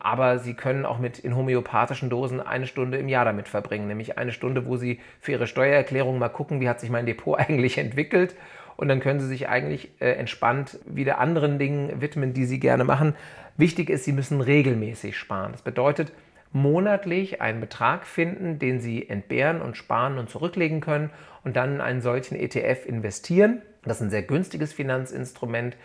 Aber Sie können auch mit in homöopathischen Dosen eine Stunde im Jahr damit verbringen, nämlich eine Stunde, wo Sie für Ihre Steuererklärung mal gucken, wie hat sich mein Depot eigentlich entwickelt und dann können Sie sich eigentlich äh, entspannt wieder anderen Dingen widmen, die Sie gerne machen. Wichtig ist, Sie müssen regelmäßig sparen. Das bedeutet, monatlich einen Betrag finden, den Sie entbehren und sparen und zurücklegen können und dann in einen solchen ETF investieren. Das ist ein sehr günstiges Finanzinstrument.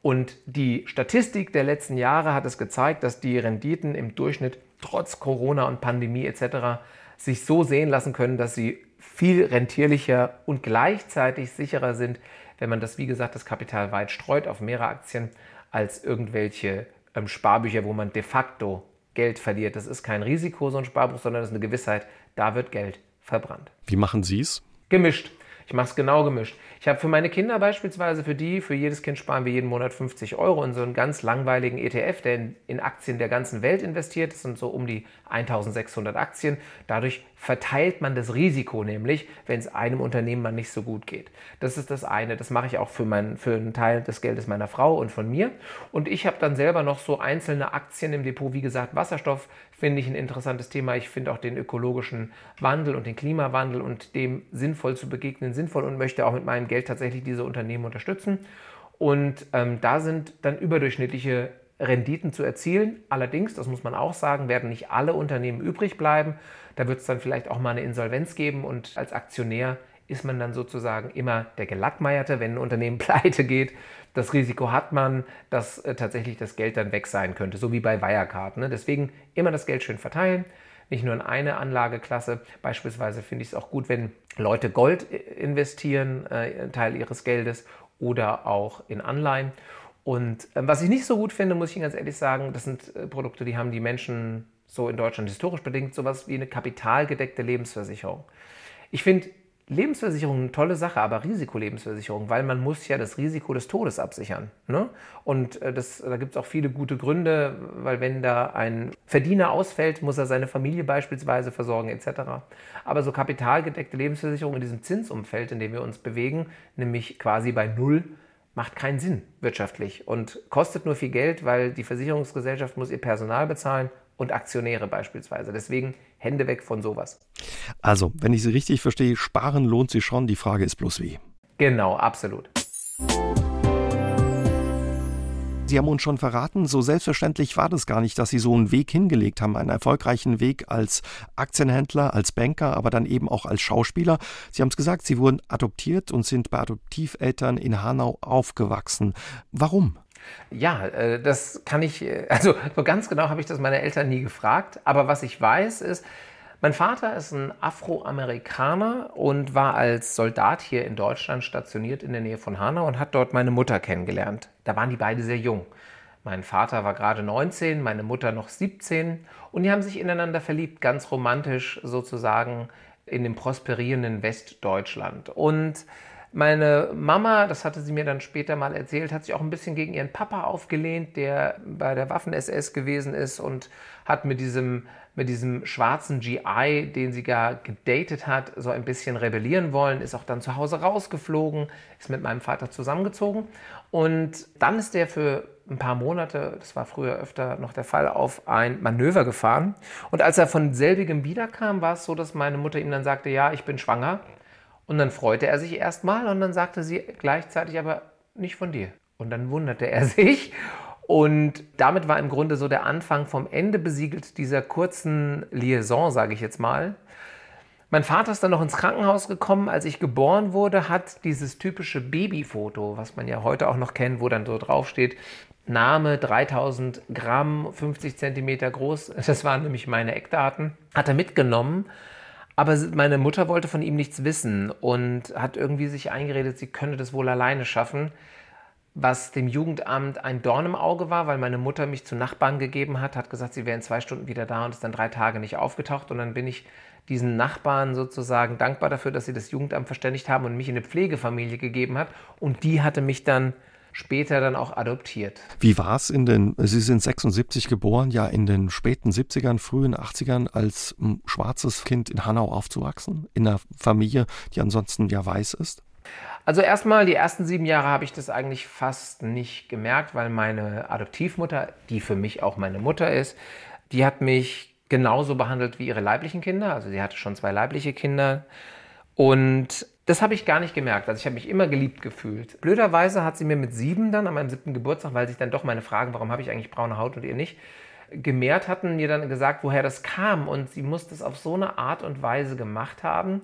Und die Statistik der letzten Jahre hat es gezeigt, dass die Renditen im Durchschnitt trotz Corona und Pandemie etc. sich so sehen lassen können, dass sie viel rentierlicher und gleichzeitig sicherer sind, wenn man das, wie gesagt, das Kapital weit streut auf mehrere Aktien, als irgendwelche ähm, Sparbücher, wo man de facto Geld verliert. Das ist kein Risiko, so ein Sparbuch, sondern das ist eine Gewissheit, da wird Geld verbrannt. Wie machen Sie es? Gemischt. Ich mache es genau gemischt. Ich habe für meine Kinder beispielsweise, für die, für jedes Kind sparen wir jeden Monat 50 Euro in so einen ganz langweiligen ETF, der in, in Aktien der ganzen Welt investiert. Das sind so um die 1600 Aktien. Dadurch verteilt man das Risiko nämlich, wenn es einem Unternehmen mal nicht so gut geht. Das ist das eine. Das mache ich auch für, mein, für einen Teil des Geldes meiner Frau und von mir. Und ich habe dann selber noch so einzelne Aktien im Depot. Wie gesagt, Wasserstoff finde ich ein interessantes Thema. Ich finde auch den ökologischen Wandel und den Klimawandel und dem sinnvoll zu begegnen sinnvoll und möchte auch mit meinem Geld tatsächlich diese Unternehmen unterstützen. Und ähm, da sind dann überdurchschnittliche Renditen zu erzielen. Allerdings, das muss man auch sagen, werden nicht alle Unternehmen übrig bleiben. Da wird es dann vielleicht auch mal eine Insolvenz geben und als Aktionär ist man dann sozusagen immer der Gelackmeierte, wenn ein Unternehmen pleite geht. Das Risiko hat man, dass äh, tatsächlich das Geld dann weg sein könnte, so wie bei Wirecard. Ne? Deswegen immer das Geld schön verteilen, nicht nur in eine Anlageklasse. Beispielsweise finde ich es auch gut, wenn Leute Gold investieren, äh, Teil ihres Geldes oder auch in Anleihen. Und äh, was ich nicht so gut finde, muss ich Ihnen ganz ehrlich sagen, das sind äh, Produkte, die haben die Menschen so in Deutschland historisch bedingt sowas wie eine kapitalgedeckte Lebensversicherung. Ich finde Lebensversicherung eine tolle Sache, aber Risikolebensversicherung, weil man muss ja das Risiko des Todes absichern. Ne? Und äh, das, da gibt es auch viele gute Gründe, weil wenn da ein Verdiener ausfällt, muss er seine Familie beispielsweise versorgen etc. Aber so kapitalgedeckte Lebensversicherung in diesem Zinsumfeld, in dem wir uns bewegen, nämlich quasi bei Null, macht keinen Sinn wirtschaftlich und kostet nur viel Geld, weil die Versicherungsgesellschaft muss ihr Personal bezahlen und Aktionäre beispielsweise. Deswegen Hände weg von sowas. Also, wenn ich Sie richtig verstehe, sparen lohnt sich schon. Die Frage ist bloß wie. Genau, absolut. Sie haben uns schon verraten, so selbstverständlich war das gar nicht, dass Sie so einen Weg hingelegt haben, einen erfolgreichen Weg als Aktienhändler, als Banker, aber dann eben auch als Schauspieler. Sie haben es gesagt, Sie wurden adoptiert und sind bei Adoptiveltern in Hanau aufgewachsen. Warum? Ja, äh, das kann ich, äh, also so ganz genau habe ich das meine Eltern nie gefragt, aber was ich weiß ist, mein Vater ist ein Afroamerikaner und war als Soldat hier in Deutschland stationiert in der Nähe von Hanau und hat dort meine Mutter kennengelernt. Da waren die beide sehr jung. Mein Vater war gerade 19, meine Mutter noch 17 und die haben sich ineinander verliebt, ganz romantisch sozusagen in dem prosperierenden Westdeutschland. Und meine Mama, das hatte sie mir dann später mal erzählt, hat sich auch ein bisschen gegen ihren Papa aufgelehnt, der bei der Waffen-SS gewesen ist und hat mit diesem, mit diesem schwarzen GI, den sie gar gedatet hat, so ein bisschen rebellieren wollen, ist auch dann zu Hause rausgeflogen, ist mit meinem Vater zusammengezogen. Und dann ist der für ein paar Monate, das war früher öfter noch der Fall, auf ein Manöver gefahren. Und als er von selbigem wiederkam, war es so, dass meine Mutter ihm dann sagte, ja, ich bin schwanger. Und dann freute er sich erstmal und dann sagte sie gleichzeitig aber nicht von dir. Und dann wunderte er sich. Und damit war im Grunde so der Anfang vom Ende besiegelt dieser kurzen Liaison, sage ich jetzt mal. Mein Vater ist dann noch ins Krankenhaus gekommen, als ich geboren wurde, hat dieses typische Babyfoto, was man ja heute auch noch kennt, wo dann so draufsteht, Name 3000 Gramm, 50 Zentimeter groß, das waren nämlich meine Eckdaten, hat er mitgenommen aber meine Mutter wollte von ihm nichts wissen und hat irgendwie sich eingeredet, sie könne das wohl alleine schaffen, was dem Jugendamt ein Dorn im Auge war, weil meine Mutter mich zu Nachbarn gegeben hat, hat gesagt, sie wäre in zwei Stunden wieder da und ist dann drei Tage nicht aufgetaucht. Und dann bin ich diesen Nachbarn sozusagen dankbar dafür, dass sie das Jugendamt verständigt haben und mich in eine Pflegefamilie gegeben hat. Und die hatte mich dann später dann auch adoptiert. Wie war es in den, Sie sind 76 geboren, ja in den späten 70ern, frühen 80ern als ein schwarzes Kind in Hanau aufzuwachsen, in einer Familie, die ansonsten ja weiß ist? Also erstmal, die ersten sieben Jahre habe ich das eigentlich fast nicht gemerkt, weil meine Adoptivmutter, die für mich auch meine Mutter ist, die hat mich genauso behandelt wie ihre leiblichen Kinder. Also sie hatte schon zwei leibliche Kinder. Und das habe ich gar nicht gemerkt. Also ich habe mich immer geliebt gefühlt. Blöderweise hat sie mir mit sieben dann, an meinem siebten Geburtstag, weil sich dann doch meine Fragen, warum habe ich eigentlich braune Haut und ihr nicht, gemehrt hatten, mir dann gesagt, woher das kam. Und sie muss das auf so eine Art und Weise gemacht haben,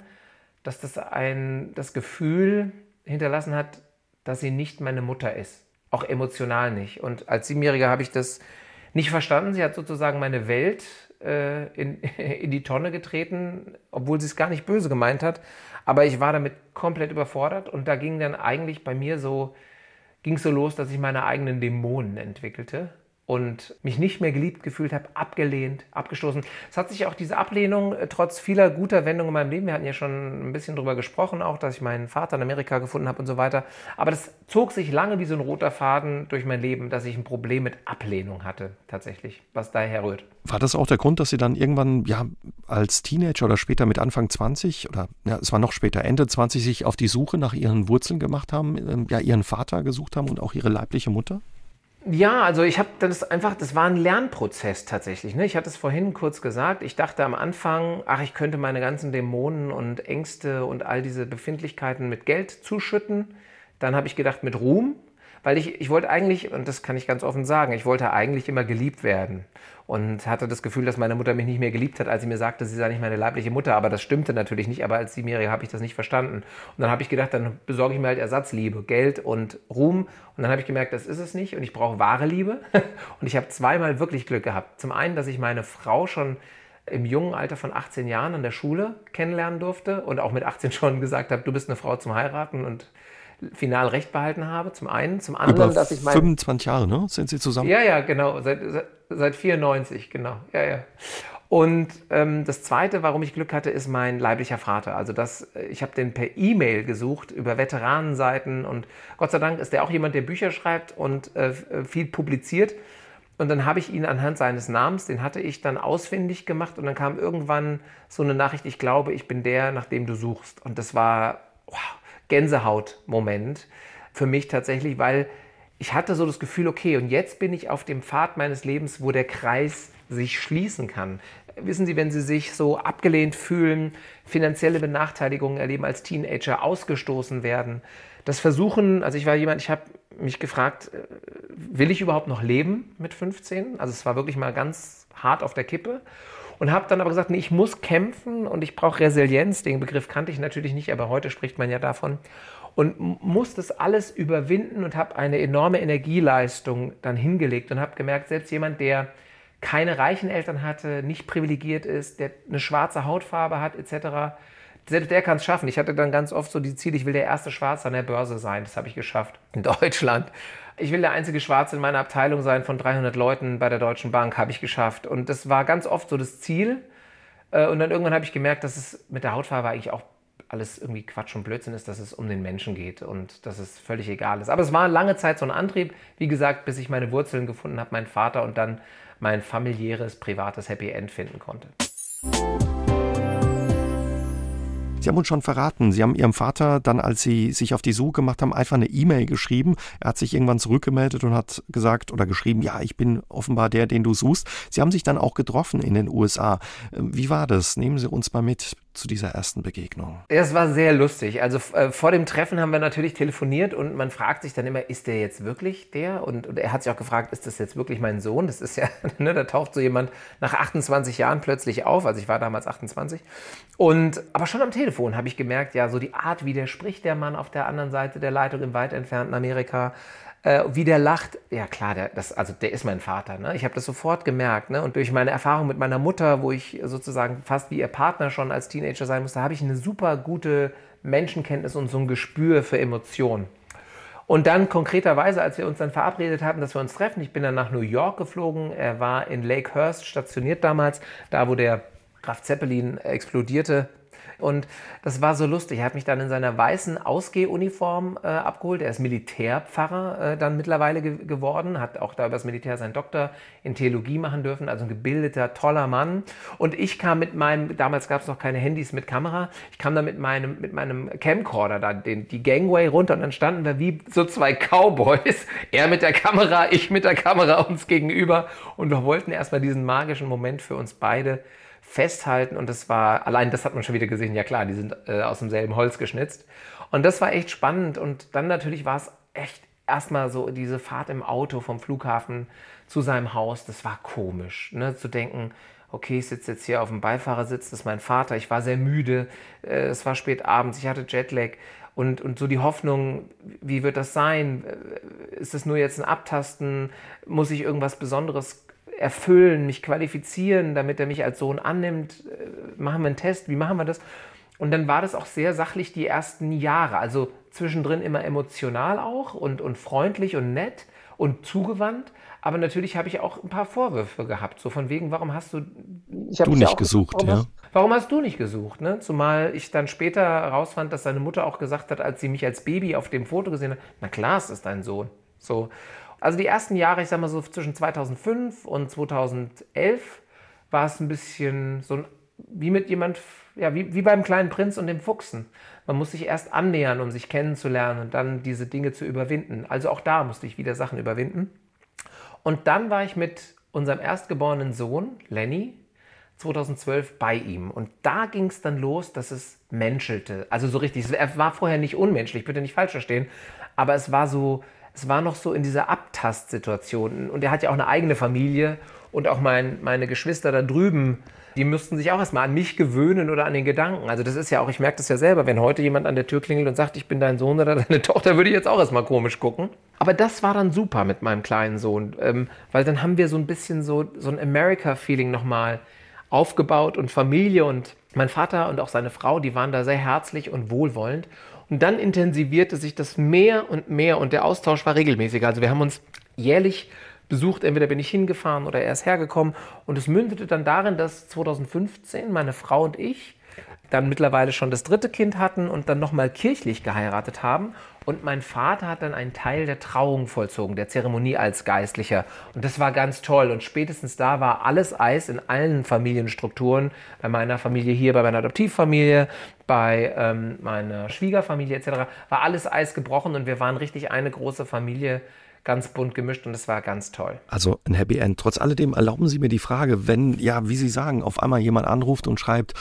dass das ein, das Gefühl hinterlassen hat, dass sie nicht meine Mutter ist. Auch emotional nicht. Und als Siebenjähriger habe ich das nicht verstanden. Sie hat sozusagen meine Welt äh, in, in die Tonne getreten, obwohl sie es gar nicht böse gemeint hat. Aber ich war damit komplett überfordert und da ging dann eigentlich bei mir so, ging so los, dass ich meine eigenen Dämonen entwickelte und mich nicht mehr geliebt gefühlt habe, abgelehnt, abgestoßen. Es hat sich auch diese Ablehnung äh, trotz vieler guter Wendungen in meinem Leben, wir hatten ja schon ein bisschen darüber gesprochen, auch, dass ich meinen Vater in Amerika gefunden habe und so weiter. Aber das zog sich lange wie so ein roter Faden durch mein Leben, dass ich ein Problem mit Ablehnung hatte, tatsächlich, was daher rührt. War das auch der Grund, dass Sie dann irgendwann, ja, als Teenager oder später mit Anfang 20 oder ja, es war noch später, Ende 20, sich auf die Suche nach Ihren Wurzeln gemacht haben, ähm, ja, Ihren Vater gesucht haben und auch Ihre leibliche Mutter? Ja, also ich habe das einfach, das war ein Lernprozess tatsächlich. Ne? Ich hatte es vorhin kurz gesagt. Ich dachte am Anfang, ach, ich könnte meine ganzen Dämonen und Ängste und all diese Befindlichkeiten mit Geld zuschütten. Dann habe ich gedacht mit Ruhm, weil ich, ich wollte eigentlich, und das kann ich ganz offen sagen, ich wollte eigentlich immer geliebt werden und hatte das Gefühl, dass meine Mutter mich nicht mehr geliebt hat, als sie mir sagte, sie sei nicht meine leibliche Mutter. Aber das stimmte natürlich nicht. Aber als Siebenjährige habe ich das nicht verstanden. Und dann habe ich gedacht, dann besorge ich mir halt Ersatzliebe, Geld und Ruhm. Und dann habe ich gemerkt, das ist es nicht und ich brauche wahre Liebe. Und ich habe zweimal wirklich Glück gehabt. Zum einen, dass ich meine Frau schon im jungen Alter von 18 Jahren an der Schule kennenlernen durfte und auch mit 18 schon gesagt habe, du bist eine Frau zum Heiraten und final recht behalten habe, zum einen. Zum anderen, Über dass ich meine. 25 Jahre, ne? Sind Sie zusammen? Ja, ja, genau. Seit, seit 94, genau. Ja, ja. Und ähm, das Zweite, warum ich Glück hatte, ist mein leiblicher Vater. Also das, ich habe den per E-Mail gesucht über Veteranenseiten und Gott sei Dank ist der auch jemand, der Bücher schreibt und äh, viel publiziert. Und dann habe ich ihn anhand seines Namens, den hatte ich dann ausfindig gemacht und dann kam irgendwann so eine Nachricht, ich glaube, ich bin der, nach dem du suchst. Und das war, wow, Gänsehaut-Moment für mich tatsächlich, weil ich hatte so das Gefühl, okay, und jetzt bin ich auf dem Pfad meines Lebens, wo der Kreis sich schließen kann. Wissen Sie, wenn Sie sich so abgelehnt fühlen, finanzielle Benachteiligungen erleben als Teenager, ausgestoßen werden, das Versuchen, also ich war jemand, ich habe mich gefragt, äh, will ich überhaupt noch leben mit 15? Also es war wirklich mal ganz hart auf der Kippe und habe dann aber gesagt, nee, ich muss kämpfen und ich brauche Resilienz. Den Begriff kannte ich natürlich nicht, aber heute spricht man ja davon. Und muss das alles überwinden und habe eine enorme Energieleistung dann hingelegt und habe gemerkt, selbst jemand, der keine reichen Eltern hatte, nicht privilegiert ist, der eine schwarze Hautfarbe hat etc., selbst der kann es schaffen. Ich hatte dann ganz oft so die Ziele, ich will der erste Schwarze an der Börse sein. Das habe ich geschafft in Deutschland ich will der einzige Schwarze in meiner Abteilung sein von 300 Leuten bei der Deutschen Bank, habe ich geschafft. Und das war ganz oft so das Ziel. Äh, und dann irgendwann habe ich gemerkt, dass es mit der Hautfarbe eigentlich auch alles irgendwie Quatsch und Blödsinn ist, dass es um den Menschen geht und dass es völlig egal ist. Aber es war lange Zeit so ein Antrieb, wie gesagt, bis ich meine Wurzeln gefunden habe, meinen Vater und dann mein familiäres, privates Happy End finden konnte. Sie haben uns schon verraten, Sie haben Ihrem Vater dann, als Sie sich auf die Suche gemacht haben, einfach eine E-Mail geschrieben. Er hat sich irgendwann zurückgemeldet und hat gesagt oder geschrieben, ja, ich bin offenbar der, den du suchst. Sie haben sich dann auch getroffen in den USA. Wie war das? Nehmen Sie uns mal mit zu dieser ersten Begegnung? Es war sehr lustig. Also äh, vor dem Treffen haben wir natürlich telefoniert und man fragt sich dann immer, ist der jetzt wirklich der? Und, und er hat sich auch gefragt, ist das jetzt wirklich mein Sohn? Das ist ja, ne, da taucht so jemand nach 28 Jahren plötzlich auf. Also ich war damals 28. Und aber schon am Telefon habe ich gemerkt, ja, so die Art, wie der spricht, der Mann auf der anderen Seite der Leitung im weit entfernten Amerika äh, wie der lacht. Ja klar, der, das, also der ist mein Vater. Ne? Ich habe das sofort gemerkt. Ne? Und durch meine Erfahrung mit meiner Mutter, wo ich sozusagen fast wie ihr Partner schon als Teenager sein musste, habe ich eine super gute Menschenkenntnis und so ein Gespür für Emotionen. Und dann konkreterweise, als wir uns dann verabredet hatten, dass wir uns treffen, ich bin dann nach New York geflogen. Er war in Lakehurst stationiert damals, da wo der Graf Zeppelin explodierte und das war so lustig. Er hat mich dann in seiner weißen Ausgehuniform äh, abgeholt. Er ist Militärpfarrer äh, dann mittlerweile ge geworden, hat auch da über das Militär seinen Doktor in Theologie machen dürfen, also ein gebildeter, toller Mann. Und ich kam mit meinem, damals gab es noch keine Handys mit Kamera, ich kam da mit meinem, mit meinem Camcorder da den, die Gangway runter und dann standen wir wie so zwei Cowboys. Er mit der Kamera, ich mit der Kamera uns gegenüber. Und wir wollten erstmal diesen magischen Moment für uns beide festhalten und das war, allein das hat man schon wieder gesehen, ja klar, die sind äh, aus demselben Holz geschnitzt. Und das war echt spannend und dann natürlich war es echt erstmal so diese Fahrt im Auto vom Flughafen zu seinem Haus, das war komisch, ne? zu denken, okay, ich sitze jetzt hier auf dem Beifahrersitz, das ist mein Vater, ich war sehr müde, äh, es war spät abends, ich hatte Jetlag und, und so die Hoffnung, wie wird das sein? Äh, ist es nur jetzt ein Abtasten? Muss ich irgendwas Besonderes erfüllen, mich qualifizieren, damit er mich als Sohn annimmt. Äh, machen wir einen Test, wie machen wir das? Und dann war das auch sehr sachlich die ersten Jahre. Also zwischendrin immer emotional auch und, und freundlich und nett und zugewandt. Aber natürlich habe ich auch ein paar Vorwürfe gehabt. So von wegen, warum hast du. du nicht gesucht, warum ja. Hast, warum hast du nicht gesucht? Ne? Zumal ich dann später herausfand, dass seine Mutter auch gesagt hat, als sie mich als Baby auf dem Foto gesehen hat: Na klar, es ist dein Sohn. So. Also die ersten Jahre, ich sag mal so zwischen 2005 und 2011, war es ein bisschen so wie mit jemand, ja, wie, wie beim kleinen Prinz und dem Fuchsen. Man muss sich erst annähern, um sich kennenzulernen und dann diese Dinge zu überwinden. Also auch da musste ich wieder Sachen überwinden. Und dann war ich mit unserem erstgeborenen Sohn, Lenny, 2012 bei ihm. Und da ging es dann los, dass es menschelte. Also so richtig. Er war vorher nicht unmenschlich, bitte nicht falsch verstehen. Aber es war so, es war noch so in dieser Abtastsituation. Und er hat ja auch eine eigene Familie und auch mein, meine Geschwister da drüben, die müssten sich auch erstmal an mich gewöhnen oder an den Gedanken. Also das ist ja auch, ich merke das ja selber, wenn heute jemand an der Tür klingelt und sagt, ich bin dein Sohn oder deine Tochter, würde ich jetzt auch erstmal komisch gucken. Aber das war dann super mit meinem kleinen Sohn, ähm, weil dann haben wir so ein bisschen so, so ein America-Feeling nochmal aufgebaut und Familie und mein Vater und auch seine Frau, die waren da sehr herzlich und wohlwollend. Und dann intensivierte sich das mehr und mehr und der Austausch war regelmäßiger. Also wir haben uns jährlich besucht, entweder bin ich hingefahren oder er ist hergekommen. Und es mündete dann darin, dass 2015 meine Frau und ich dann mittlerweile schon das dritte Kind hatten und dann nochmal kirchlich geheiratet haben. Und mein Vater hat dann einen Teil der Trauung vollzogen, der Zeremonie als Geistlicher. Und das war ganz toll. Und spätestens da war alles Eis in allen Familienstrukturen. Bei meiner Familie hier, bei meiner Adoptivfamilie, bei ähm, meiner Schwiegerfamilie etc. war alles Eis gebrochen und wir waren richtig eine große Familie ganz bunt gemischt und es war ganz toll. Also ein Happy End. Trotz alledem erlauben Sie mir die Frage, wenn, ja, wie Sie sagen, auf einmal jemand anruft und schreibt,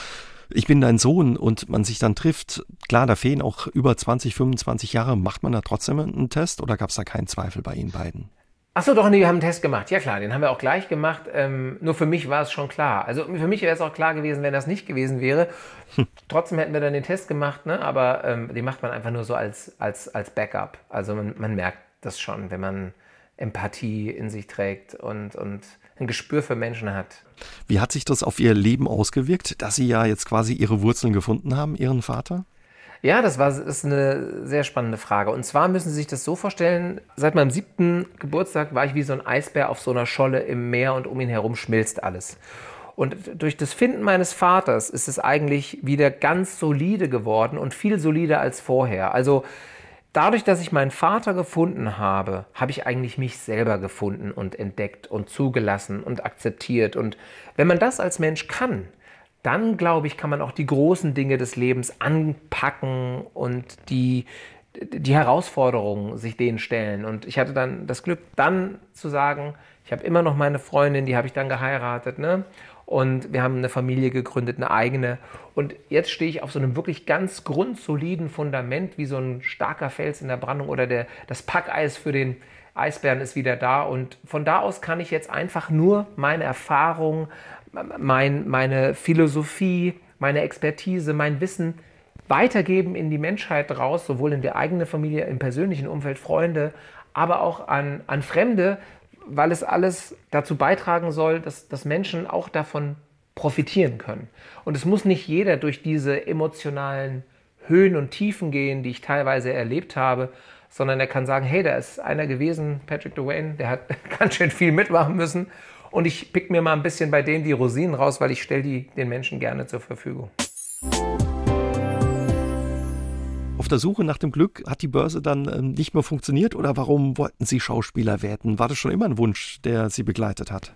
ich bin dein Sohn und man sich dann trifft, klar, da fehlen auch über 20, 25 Jahre, macht man da trotzdem einen Test oder gab es da keinen Zweifel bei Ihnen beiden? Achso, doch, nee, wir haben einen Test gemacht. Ja klar, den haben wir auch gleich gemacht. Ähm, nur für mich war es schon klar. Also für mich wäre es auch klar gewesen, wenn das nicht gewesen wäre. Hm. Trotzdem hätten wir dann den Test gemacht, ne? aber ähm, den macht man einfach nur so als, als, als Backup. Also man, man merkt das schon, wenn man Empathie in sich trägt und, und ein Gespür für Menschen hat. Wie hat sich das auf Ihr Leben ausgewirkt, dass Sie ja jetzt quasi Ihre Wurzeln gefunden haben, Ihren Vater? Ja, das war, ist eine sehr spannende Frage. Und zwar müssen Sie sich das so vorstellen, seit meinem siebten Geburtstag war ich wie so ein Eisbär auf so einer Scholle im Meer und um ihn herum schmilzt alles. Und durch das Finden meines Vaters ist es eigentlich wieder ganz solide geworden und viel solider als vorher. Also dadurch, dass ich meinen Vater gefunden habe, habe ich eigentlich mich selber gefunden und entdeckt und zugelassen und akzeptiert. Und wenn man das als Mensch kann, dann glaube ich, kann man auch die großen Dinge des Lebens anpacken und die, die Herausforderungen sich denen stellen. Und ich hatte dann das Glück, dann zu sagen, ich habe immer noch meine Freundin, die habe ich dann geheiratet, ne? Und wir haben eine Familie gegründet, eine eigene. Und jetzt stehe ich auf so einem wirklich ganz grundsoliden Fundament, wie so ein starker Fels in der Brandung oder der, das Packeis für den Eisbären ist wieder da. Und von da aus kann ich jetzt einfach nur meine Erfahrung, mein, meine Philosophie, meine Expertise, mein Wissen weitergeben in die Menschheit raus, sowohl in der eigenen Familie, im persönlichen Umfeld, Freunde, aber auch an, an Fremde, weil es alles dazu beitragen soll, dass, dass Menschen auch davon profitieren können. Und es muss nicht jeder durch diese emotionalen Höhen und Tiefen gehen, die ich teilweise erlebt habe, sondern er kann sagen, hey, da ist einer gewesen, Patrick Dwayne, der hat ganz schön viel mitmachen müssen und ich pick mir mal ein bisschen bei denen die Rosinen raus, weil ich stelle die den Menschen gerne zur Verfügung. Auf der Suche nach dem Glück hat die Börse dann ähm, nicht mehr funktioniert oder warum wollten Sie Schauspieler werden? War das schon immer ein Wunsch, der Sie begleitet hat?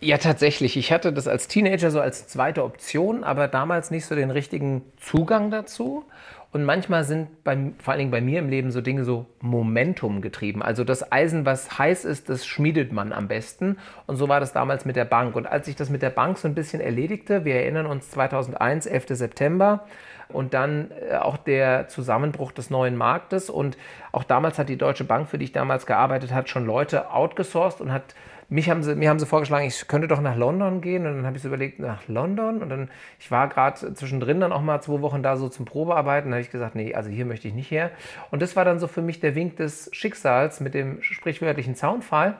Ja, tatsächlich. Ich hatte das als Teenager so als zweite Option, aber damals nicht so den richtigen Zugang dazu. Und manchmal sind bei, vor allen Dingen bei mir im Leben so Dinge so Momentum getrieben. Also das Eisen, was heiß ist, das schmiedet man am besten. Und so war das damals mit der Bank. Und als ich das mit der Bank so ein bisschen erledigte, wir erinnern uns 2001, 11. September, und dann äh, auch der Zusammenbruch des neuen Marktes. Und auch damals hat die Deutsche Bank, für die ich damals gearbeitet habe, schon Leute outgesourced und hat mich haben sie, mir haben sie vorgeschlagen, ich könnte doch nach London gehen. Und dann habe ich so überlegt, nach London. Und dann, ich war gerade zwischendrin dann auch mal zwei Wochen da so zum Probearbeiten. Da habe ich gesagt, nee, also hier möchte ich nicht her. Und das war dann so für mich der Wink des Schicksals mit dem sprichwörtlichen Zaunfall,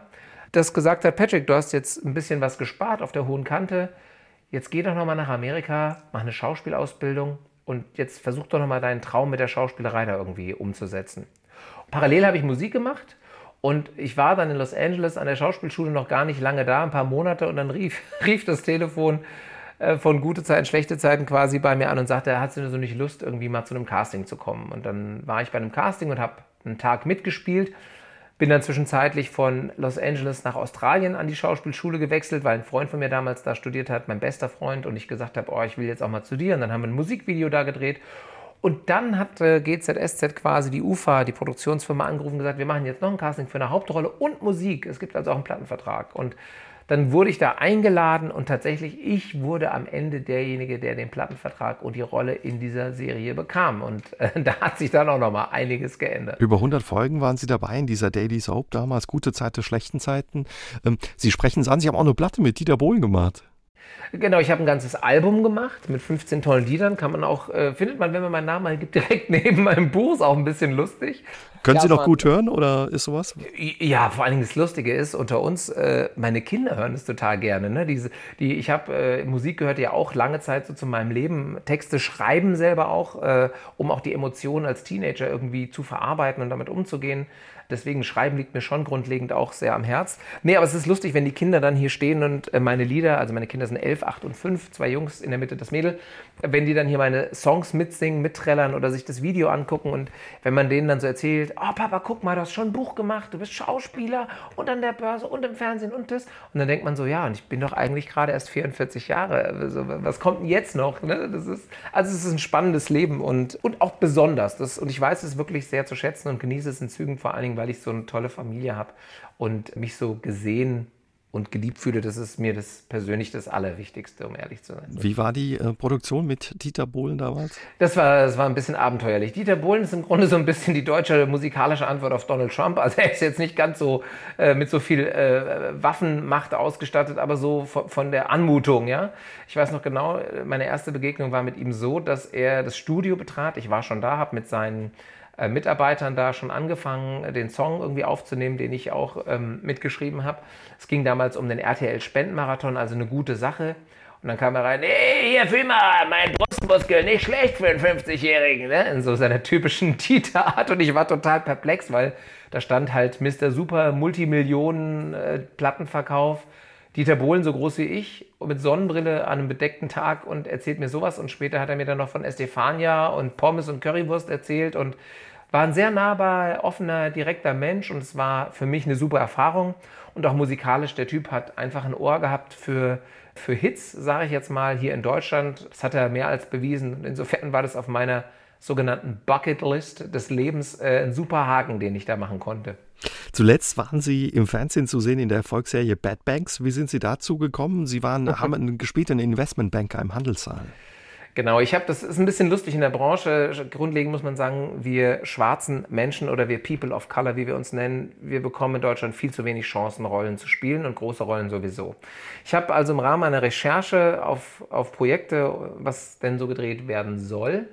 das gesagt hat, Patrick, du hast jetzt ein bisschen was gespart auf der hohen Kante. Jetzt geh doch nochmal nach Amerika, mach eine Schauspielausbildung und jetzt versuch doch nochmal deinen Traum mit der Schauspielerei da irgendwie umzusetzen. Parallel habe ich Musik gemacht Und ich war dann in Los Angeles an der Schauspielschule noch gar nicht lange da, ein paar Monate, und dann rief, rief das Telefon äh, von gute Zeiten, schlechte Zeiten quasi bei mir an und sagte, er hat so nicht Lust, irgendwie mal zu einem Casting zu kommen. Und dann war ich bei einem Casting und habe einen Tag mitgespielt. Bin dann zwischenzeitlich von Los Angeles nach Australien an die Schauspielschule gewechselt, weil ein Freund von mir damals da studiert hat, mein bester Freund, und ich gesagt habe, oh, ich will jetzt auch mal studieren. Dann haben wir ein Musikvideo da gedreht und dann hat äh, GZSZ quasi die UFA, die Produktionsfirma, angerufen und gesagt, wir machen jetzt noch ein Casting für eine Hauptrolle und Musik. Es gibt also auch einen Plattenvertrag. Und dann wurde ich da eingeladen und tatsächlich, ich wurde am Ende derjenige, der den Plattenvertrag und die Rolle in dieser Serie bekam. Und äh, da hat sich dann auch nochmal einiges geändert. Über 100 Folgen waren Sie dabei in dieser Daily Soap damals, gute Zeiten, schlechten Zeiten. Ähm, Sie sprechen es an, Sie haben auch eine Platte mit Dieter Bohlen gemacht. Genau, ich habe ein ganzes Album gemacht mit 15 tollen Liedern. Kann man auch, äh, findet man, wenn man meinen Namen eingibt, direkt neben meinem Buch. Ist auch ein bisschen lustig. Können ja, Sie noch gut hören oder ist sowas? Ja, vor allen Dingen das Lustige ist, unter uns, äh, meine Kinder hören es total gerne. Ne? Diese, die, ich habe, äh, Musik gehört ja auch lange Zeit so zu meinem Leben. Texte schreiben selber auch, äh, um auch die Emotionen als Teenager irgendwie zu verarbeiten und damit umzugehen. Deswegen Schreiben liegt mir schon grundlegend auch sehr am Herz. Nee, aber es ist lustig, wenn die Kinder dann hier stehen und äh, meine Lieder, also meine Kinder sind elf, acht und fünf, zwei Jungs in der Mitte das Mädel, wenn die dann hier meine Songs mitsingen, mitträllern oder sich das Video angucken und wenn man denen dann so erzählt, oh Papa, guck mal, du hast schon ein Buch gemacht, du bist Schauspieler und an der Börse und im Fernsehen und das. Und dann denkt man so, ja, und ich bin doch eigentlich gerade erst 44 Jahre. Also, was kommt denn jetzt noch? Ne? Das ist, also es ist ein spannendes Leben und, und auch besonders. Das, und ich weiß es wirklich sehr zu schätzen und genieße es in Zügen, vor allen Dingen, weil ich so eine tolle Familie habe und mich so gesehen und geliebt fühle, das ist mir das persönlich das Allerwichtigste, um ehrlich zu sein. Wie war die äh, Produktion mit Dieter Bohlen damals? Das war, das war ein bisschen abenteuerlich. Dieter Bohlen ist im Grunde so ein bisschen die deutsche musikalische Antwort auf Donald Trump. Also er ist jetzt nicht ganz so äh, mit so viel äh, Waffenmacht ausgestattet, aber so von, von, der Anmutung, ja. Ich weiß noch genau, meine erste Begegnung war mit ihm so, dass er das Studio betrat. Ich war schon da, habe mit seinen äh, Mitarbeitern da schon angefangen, den Song irgendwie aufzunehmen, den ich auch ähm, mitgeschrieben habe. Es ging damals um den RTL-Spendenmarathon, also eine gute Sache. Und dann kam er rein, hey, hier Filmer, mein Brustmuskel, nicht schlecht für einen 50-Jährigen, ne? in so seiner typischen Tita-Art. Und ich war total perplex, weil da stand halt Mr. Super Multimillionen-Plattenverkauf. Äh, Dieter Bohlen, so groß wie ich, mit Sonnenbrille an einem bedeckten Tag und erzählt mir sowas. Und später hat er mir dann noch von Estefania und Pommes und Currywurst erzählt. Und war ein sehr nahbar, offener, direkter Mensch und es war für mich eine super Erfahrung. Und auch musikalisch, der Typ hat einfach ein Ohr gehabt für, für Hits, sage ich jetzt mal, hier in Deutschland. Das hat er mehr als bewiesen. Insofern war das auf meiner sogenannten Bucketlist des Lebens äh, ein super Haken, den ich da machen konnte. Zuletzt waren Sie im Fernsehen zu sehen in der Erfolgsserie Bad Banks. Wie sind Sie dazu gekommen? Sie waren, haben gespielt einen Investmentbanker im Handelssaal. Genau, ich habe, das ist ein bisschen lustig in der Branche. Grundlegend muss man sagen, wir schwarzen Menschen oder wir People of Color, wie wir uns nennen, wir bekommen in Deutschland viel zu wenig Chancen, Rollen zu spielen und große Rollen sowieso. Ich habe also im Rahmen einer Recherche auf, auf Projekte, was denn so gedreht werden soll,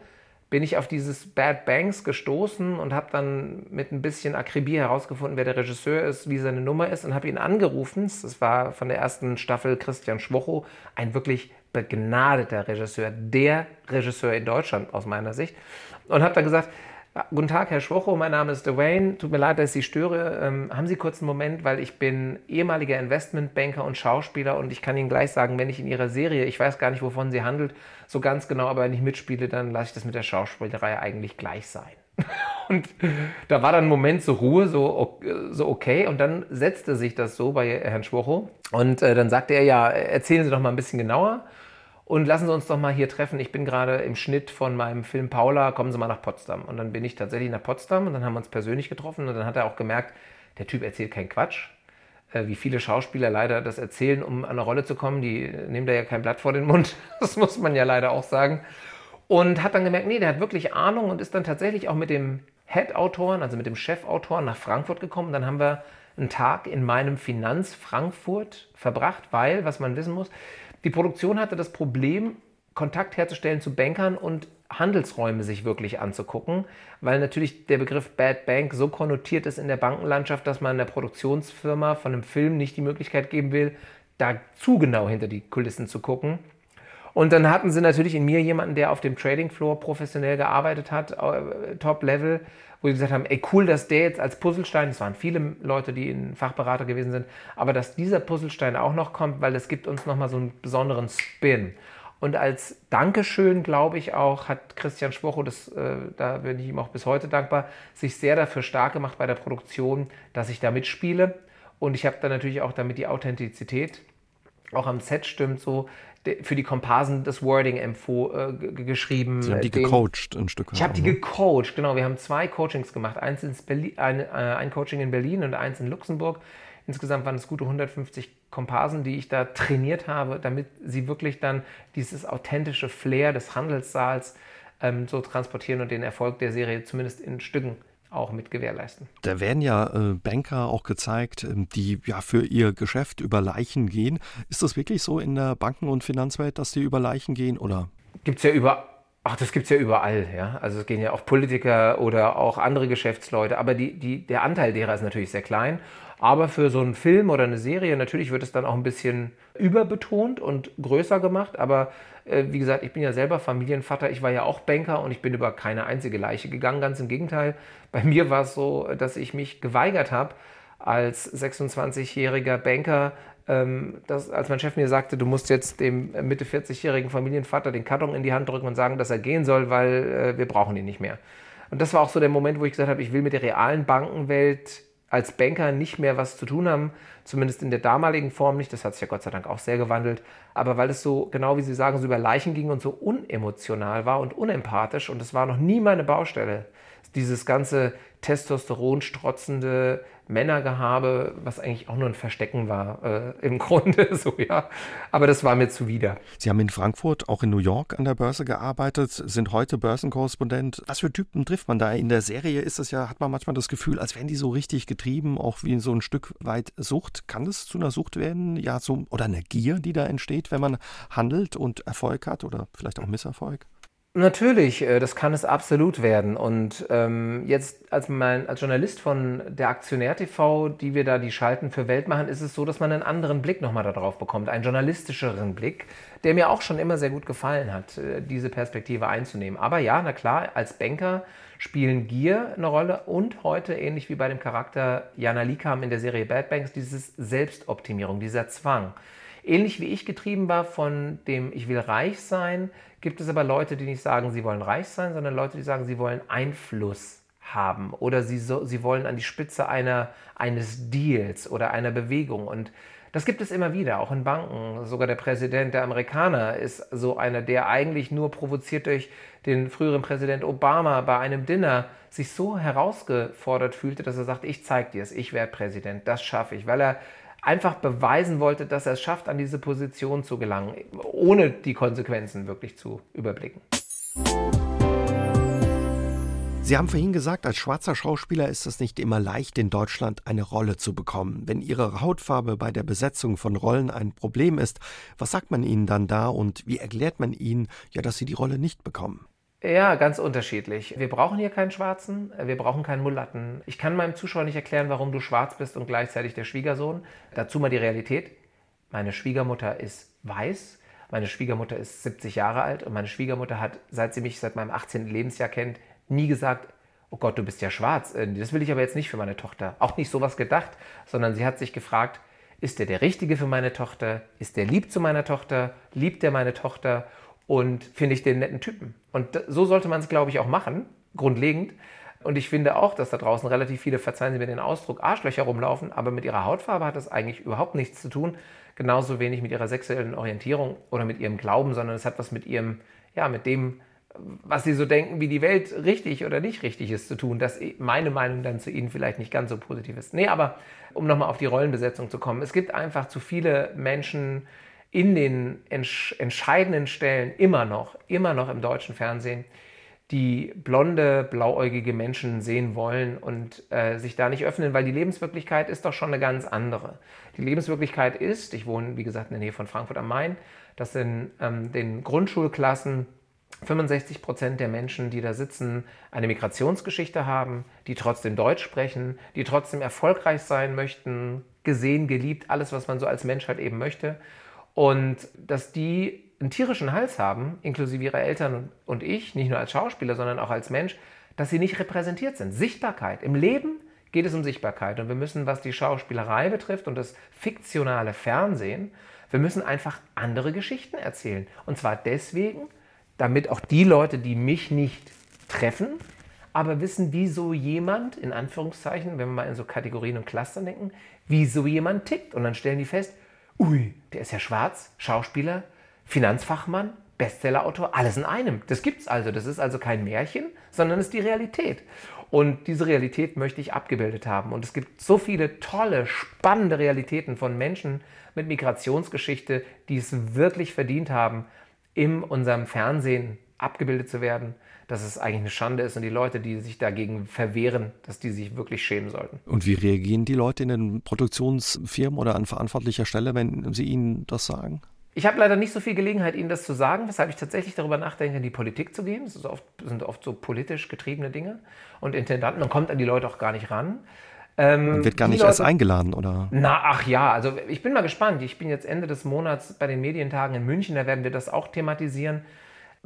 bin ich auf dieses Bad Banks gestoßen und habe dann mit ein bisschen Akribie herausgefunden, wer der Regisseur ist, wie seine Nummer ist und habe ihn angerufen. Das war von der ersten Staffel Christian Schwocho, ein wirklich begnadeter Regisseur, der Regisseur in Deutschland aus meiner Sicht. Und habe dann gesagt, Guten Tag, Herr Schwocho, mein Name ist Dwayne. Tut mir leid, dass ich Sie störe. Ähm, haben Sie kurz einen Moment, weil ich bin ehemaliger Investmentbanker und Schauspieler und ich kann Ihnen gleich sagen, wenn ich in Ihrer Serie, ich weiß gar nicht, wovon sie handelt, so ganz genau, aber wenn ich mitspiele, dann lasse ich das mit der Schauspielerei eigentlich gleich sein. Und da war dann ein Moment so Ruhe, so, so okay. Und dann setzte sich das so bei Herrn Schwocho. Und äh, dann sagte er, ja, erzählen Sie doch mal ein bisschen genauer. Und lassen Sie uns doch mal hier treffen. Ich bin gerade im Schnitt von meinem Film Paula, kommen Sie mal nach Potsdam. Und dann bin ich tatsächlich nach Potsdam und dann haben wir uns persönlich getroffen und dann hat er auch gemerkt, der Typ erzählt keinen Quatsch. Äh, wie viele Schauspieler leider das erzählen, um an eine Rolle zu kommen. Die nehmen da ja kein Blatt vor den Mund. Das muss man ja leider auch sagen. Und hat dann gemerkt, nee, der hat wirklich Ahnung und ist dann tatsächlich auch mit dem Head-Autoren, also mit dem Chefautor nach Frankfurt gekommen. Dann haben wir einen Tag in meinem Finanz Frankfurt verbracht, weil, was man wissen muss, die Produktion hatte das Problem, Kontakt herzustellen zu Bankern und Handelsräume sich wirklich anzugucken, weil natürlich der Begriff Bad Bank so konnotiert ist in der Bankenlandschaft, dass man der Produktionsfirma von einem Film nicht die Möglichkeit geben will, da zu genau hinter die Kulissen zu gucken. Und dann hatten sie natürlich in mir jemanden, der auf dem Trading Floor professionell gearbeitet hat, äh, Top-Level, wo sie gesagt haben, ey cool, dass der jetzt als Puzzlestein, es waren viele Leute, die in Fachberater gewesen sind, aber dass dieser Puzzlestein auch noch kommt, weil das gibt uns nochmal so einen besonderen Spin. Und als Dankeschön, glaube ich auch, hat Christian Schwocho, das, äh, da bin ich ihm auch bis heute dankbar, sich sehr dafür stark gemacht bei der Produktion, dass ich da mitspiele. Und ich habe dann natürlich auch damit die Authentizität auch am Set stimmt so für die Komparsen das Wording empfoh, äh, geschrieben. Sie haben die den, gecoacht ein Stück weit. Ich habe die ne? gecoacht, genau. Wir haben zwei Coachings gemacht. Eins in Berlin, ein, äh, ein Coaching in Berlin und eins in Luxemburg. Insgesamt waren es gute 150 Komparsen, die ich da trainiert habe, damit sie wirklich dann dieses authentische Flair des Handelssaals ähm, so transportieren und den Erfolg der Serie zumindest in Stücken auch mit gewährleisten. Da werden ja äh, Banker auch gezeigt, ähm, die ja für ihr Geschäft über Leichen gehen. Ist das wirklich so in der Banken- und Finanzwelt, dass die über Leichen gehen oder? Gibt es ja über Ach, das gibt es ja überall, ja. Also es gehen ja auch Politiker oder auch andere Geschäftsleute, aber die, die, der Anteil derer ist natürlich sehr klein. Aber für so einen Film oder eine Serie, natürlich wird es dann auch ein bisschen überbetont und größer gemacht. Aber äh, wie gesagt, ich bin ja selber Familienvater, ich war ja auch Banker und ich bin über keine einzige Leiche gegangen. Ganz im Gegenteil, bei mir war es so, dass ich mich geweigert habe, als 26-jähriger Banker ähm, dass, als mein Chef mir sagte, du musst jetzt dem Mitte 40-jährigen Familienvater den Karton in die Hand drücken und sagen, dass er gehen soll, weil äh, wir brauchen ihn nicht mehr. Und das war auch so der Moment, wo ich gesagt habe, ich will mit der realen Bankenwelt als Banker nicht mehr was zu tun haben, zumindest in der damaligen Form nicht. Das hat sich ja Gott sei Dank auch sehr gewandelt. Aber weil es so, genau wie Sie sagen, so über Leichen ging und so unemotional war und unempathisch und es war noch nie meine Baustelle. Dieses ganze Testosteron strotzende Männergehabe, was eigentlich auch nur ein Verstecken war, äh, im Grunde so, ja. Aber das war mir zuwider. Sie haben in Frankfurt, auch in New York an der Börse gearbeitet, sind heute Börsenkorrespondent. Was für Typen trifft man da? In der Serie ist es ja, hat man manchmal das Gefühl, als wären die so richtig getrieben, auch wie so ein Stück weit Sucht. Kann das zu einer Sucht werden? Ja, so, oder eine Gier, die da entsteht, wenn man handelt und Erfolg hat oder vielleicht auch Misserfolg? Natürlich, äh, das kann es absolut werden. Und ähm, jetzt als, mein, als Journalist von der Aktionär TV, die wir da die Schalten für Welt machen, ist es so, dass man einen anderen Blick nochmal darauf bekommt, einen journalistischeren Blick, der mir auch schon immer sehr gut gefallen hat, äh, diese Perspektive einzunehmen. Aber ja, na klar, als Banker spielen Gier eine Rolle und heute, ähnlich wie bei dem Charakter Jana Likam in der Serie Bad Banks, dieses Selbstoptimierung, dieser Zwang. Ähnlich wie ich getrieben war von dem Ich will reich sein, gibt es aber Leute, die nicht sagen, sie wollen reich sein, sondern Leute, die sagen, sie wollen Einfluss haben oder sie, so, sie wollen an die Spitze einer, eines Deals oder einer Bewegung. Und das gibt es immer wieder, auch in Banken. Sogar der Präsident der Amerikaner ist so einer, der eigentlich nur provoziert durch den früheren Präsident Obama bei einem Dinner sich so herausgefordert fühlte, dass er sagt, ich zeige dir es, ich werde Präsident, das schaffe ich, weil er einfach beweisen wollte, dass er es schafft, an diese Position zu gelangen, ohne die Konsequenzen wirklich zu überblicken. Sie haben vorhin gesagt, als schwarzer Schauspieler ist es nicht immer leicht, in Deutschland eine Rolle zu bekommen. Wenn Ihre Hautfarbe bei der Besetzung von Rollen ein Problem ist, was sagt man Ihnen dann da und wie erklärt man Ihnen, ja, dass Sie die Rolle nicht bekommen? Ja, ganz unterschiedlich. Wir brauchen hier keinen Schwarzen, wir brauchen keinen Mulatten. Ich kann meinem Zuschauer nicht erklären, warum du schwarz bist und gleichzeitig der Schwiegersohn. Dazu mal die Realität. Meine Schwiegermutter ist weiß, meine Schwiegermutter ist 70 Jahre alt und meine Schwiegermutter hat, seit sie mich seit meinem 18. Lebensjahr kennt, nie gesagt, oh Gott, du bist ja schwarz. Äh, das will ich aber jetzt nicht für meine Tochter. Auch nicht sowas gedacht, sondern sie hat sich gefragt, ist der der Richtige für meine Tochter? Ist der lieb zu meiner Tochter? Liebt er meine Tochter? Und finde ich den netten Typen. Und so sollte man es, glaube ich, auch machen, grundlegend. Und ich finde auch, dass da draußen relativ viele, verzeihen Sie mir den Ausdruck, Arschlöcher rumlaufen, aber mit ihrer Hautfarbe hat das eigentlich überhaupt nichts zu tun. Genauso wenig mit ihrer sexuellen Orientierung oder mit ihrem Glauben, sondern es hat was mit ihrem, ja, mit dem, was sie so denken, wie die Welt richtig oder nicht richtig ist, zu tun, dass meine Meinung dann zu ihnen vielleicht nicht ganz so positiv ist. Nee, aber um nochmal auf die Rollenbesetzung zu kommen, es gibt einfach zu viele Menschen, in den entsch entscheidenden Stellen immer noch, immer noch im deutschen Fernsehen, die blonde, blauäugige Menschen sehen wollen und äh, sich da nicht öffnen, weil die Lebenswirklichkeit ist doch schon eine ganz andere. Die Lebenswirklichkeit ist, ich wohne wie gesagt in der Nähe von Frankfurt am Main, dass in ähm, den Grundschulklassen 65 Prozent der Menschen, die da sitzen, eine Migrationsgeschichte haben, die trotzdem Deutsch sprechen, die trotzdem erfolgreich sein möchten, gesehen, geliebt, alles, was man so als Mensch halt eben möchte und dass die einen tierischen Hals haben, inklusive ihrer Eltern und ich, nicht nur als Schauspieler, sondern auch als Mensch, dass sie nicht repräsentiert sind. Sichtbarkeit. Im Leben geht es um Sichtbarkeit. Und wir müssen, was die Schauspielerei betrifft und das fiktionale Fernsehen, wir müssen einfach andere Geschichten erzählen. Und zwar deswegen, damit auch die Leute, die mich nicht treffen, aber wissen, wie so jemand, in Anführungszeichen, wenn wir mal in so Kategorien und Clustern denken, wie so jemand tickt. Und dann stellen die fest, ui, der ist ja schwarz, Schauspieler, Finanzfachmann, Bestsellerautor, alles in einem. Das gibt es also. Das ist also kein Märchen, sondern ist die Realität. Und diese Realität möchte ich abgebildet haben. Und es gibt so viele tolle, spannende Realitäten von Menschen mit Migrationsgeschichte, die es wirklich verdient haben, in unserem Fernsehen abgebildet zu werden, dass es eigentlich eine Schande ist und die Leute, die sich dagegen verwehren, dass die sich wirklich schämen sollten. Und wie reagieren die Leute in den Produktionsfirmen oder an verantwortlicher Stelle, wenn sie ihnen das sagen? Ich habe leider nicht so viel Gelegenheit, Ihnen das zu sagen, weshalb ich tatsächlich darüber nachdenke, in die Politik zu gehen. Das oft, sind oft so politisch getriebene Dinge. Und Intendanten, man kommt an die Leute auch gar nicht ran. Ähm, wird gar nicht Leute, erst eingeladen, oder? Na, ach ja, also ich bin mal gespannt. Ich bin jetzt Ende des Monats bei den Medientagen in München, da werden wir das auch thematisieren.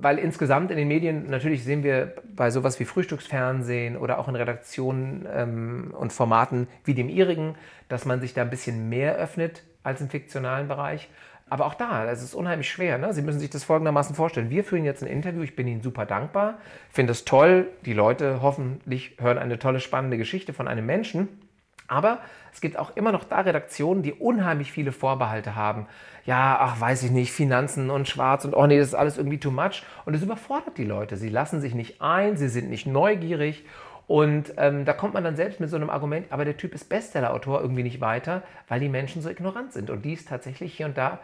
Weil insgesamt in den Medien, natürlich sehen wir bei sowas wie Frühstücksfernsehen oder auch in Redaktionen ähm, und Formaten wie dem ihrigen, dass man sich da ein bisschen mehr öffnet als im fiktionalen Bereich. Aber auch da, es ist unheimlich schwer. Ne? Sie müssen sich das folgendermaßen vorstellen. Wir führen jetzt ein Interview, ich bin Ihnen super dankbar, finde es toll. Die Leute hoffentlich hören eine tolle, spannende Geschichte von einem Menschen. Aber es gibt auch immer noch da Redaktionen, die unheimlich viele Vorbehalte haben. Ja, ach, weiß ich nicht, Finanzen und Schwarz und oh nee, das ist alles irgendwie too much. Und es überfordert die Leute. Sie lassen sich nicht ein, sie sind nicht neugierig. Und ähm, da kommt man dann selbst mit so einem Argument, aber der Typ ist Bestsellerautor irgendwie nicht weiter, weil die Menschen so ignorant sind. Und die ist tatsächlich hier und da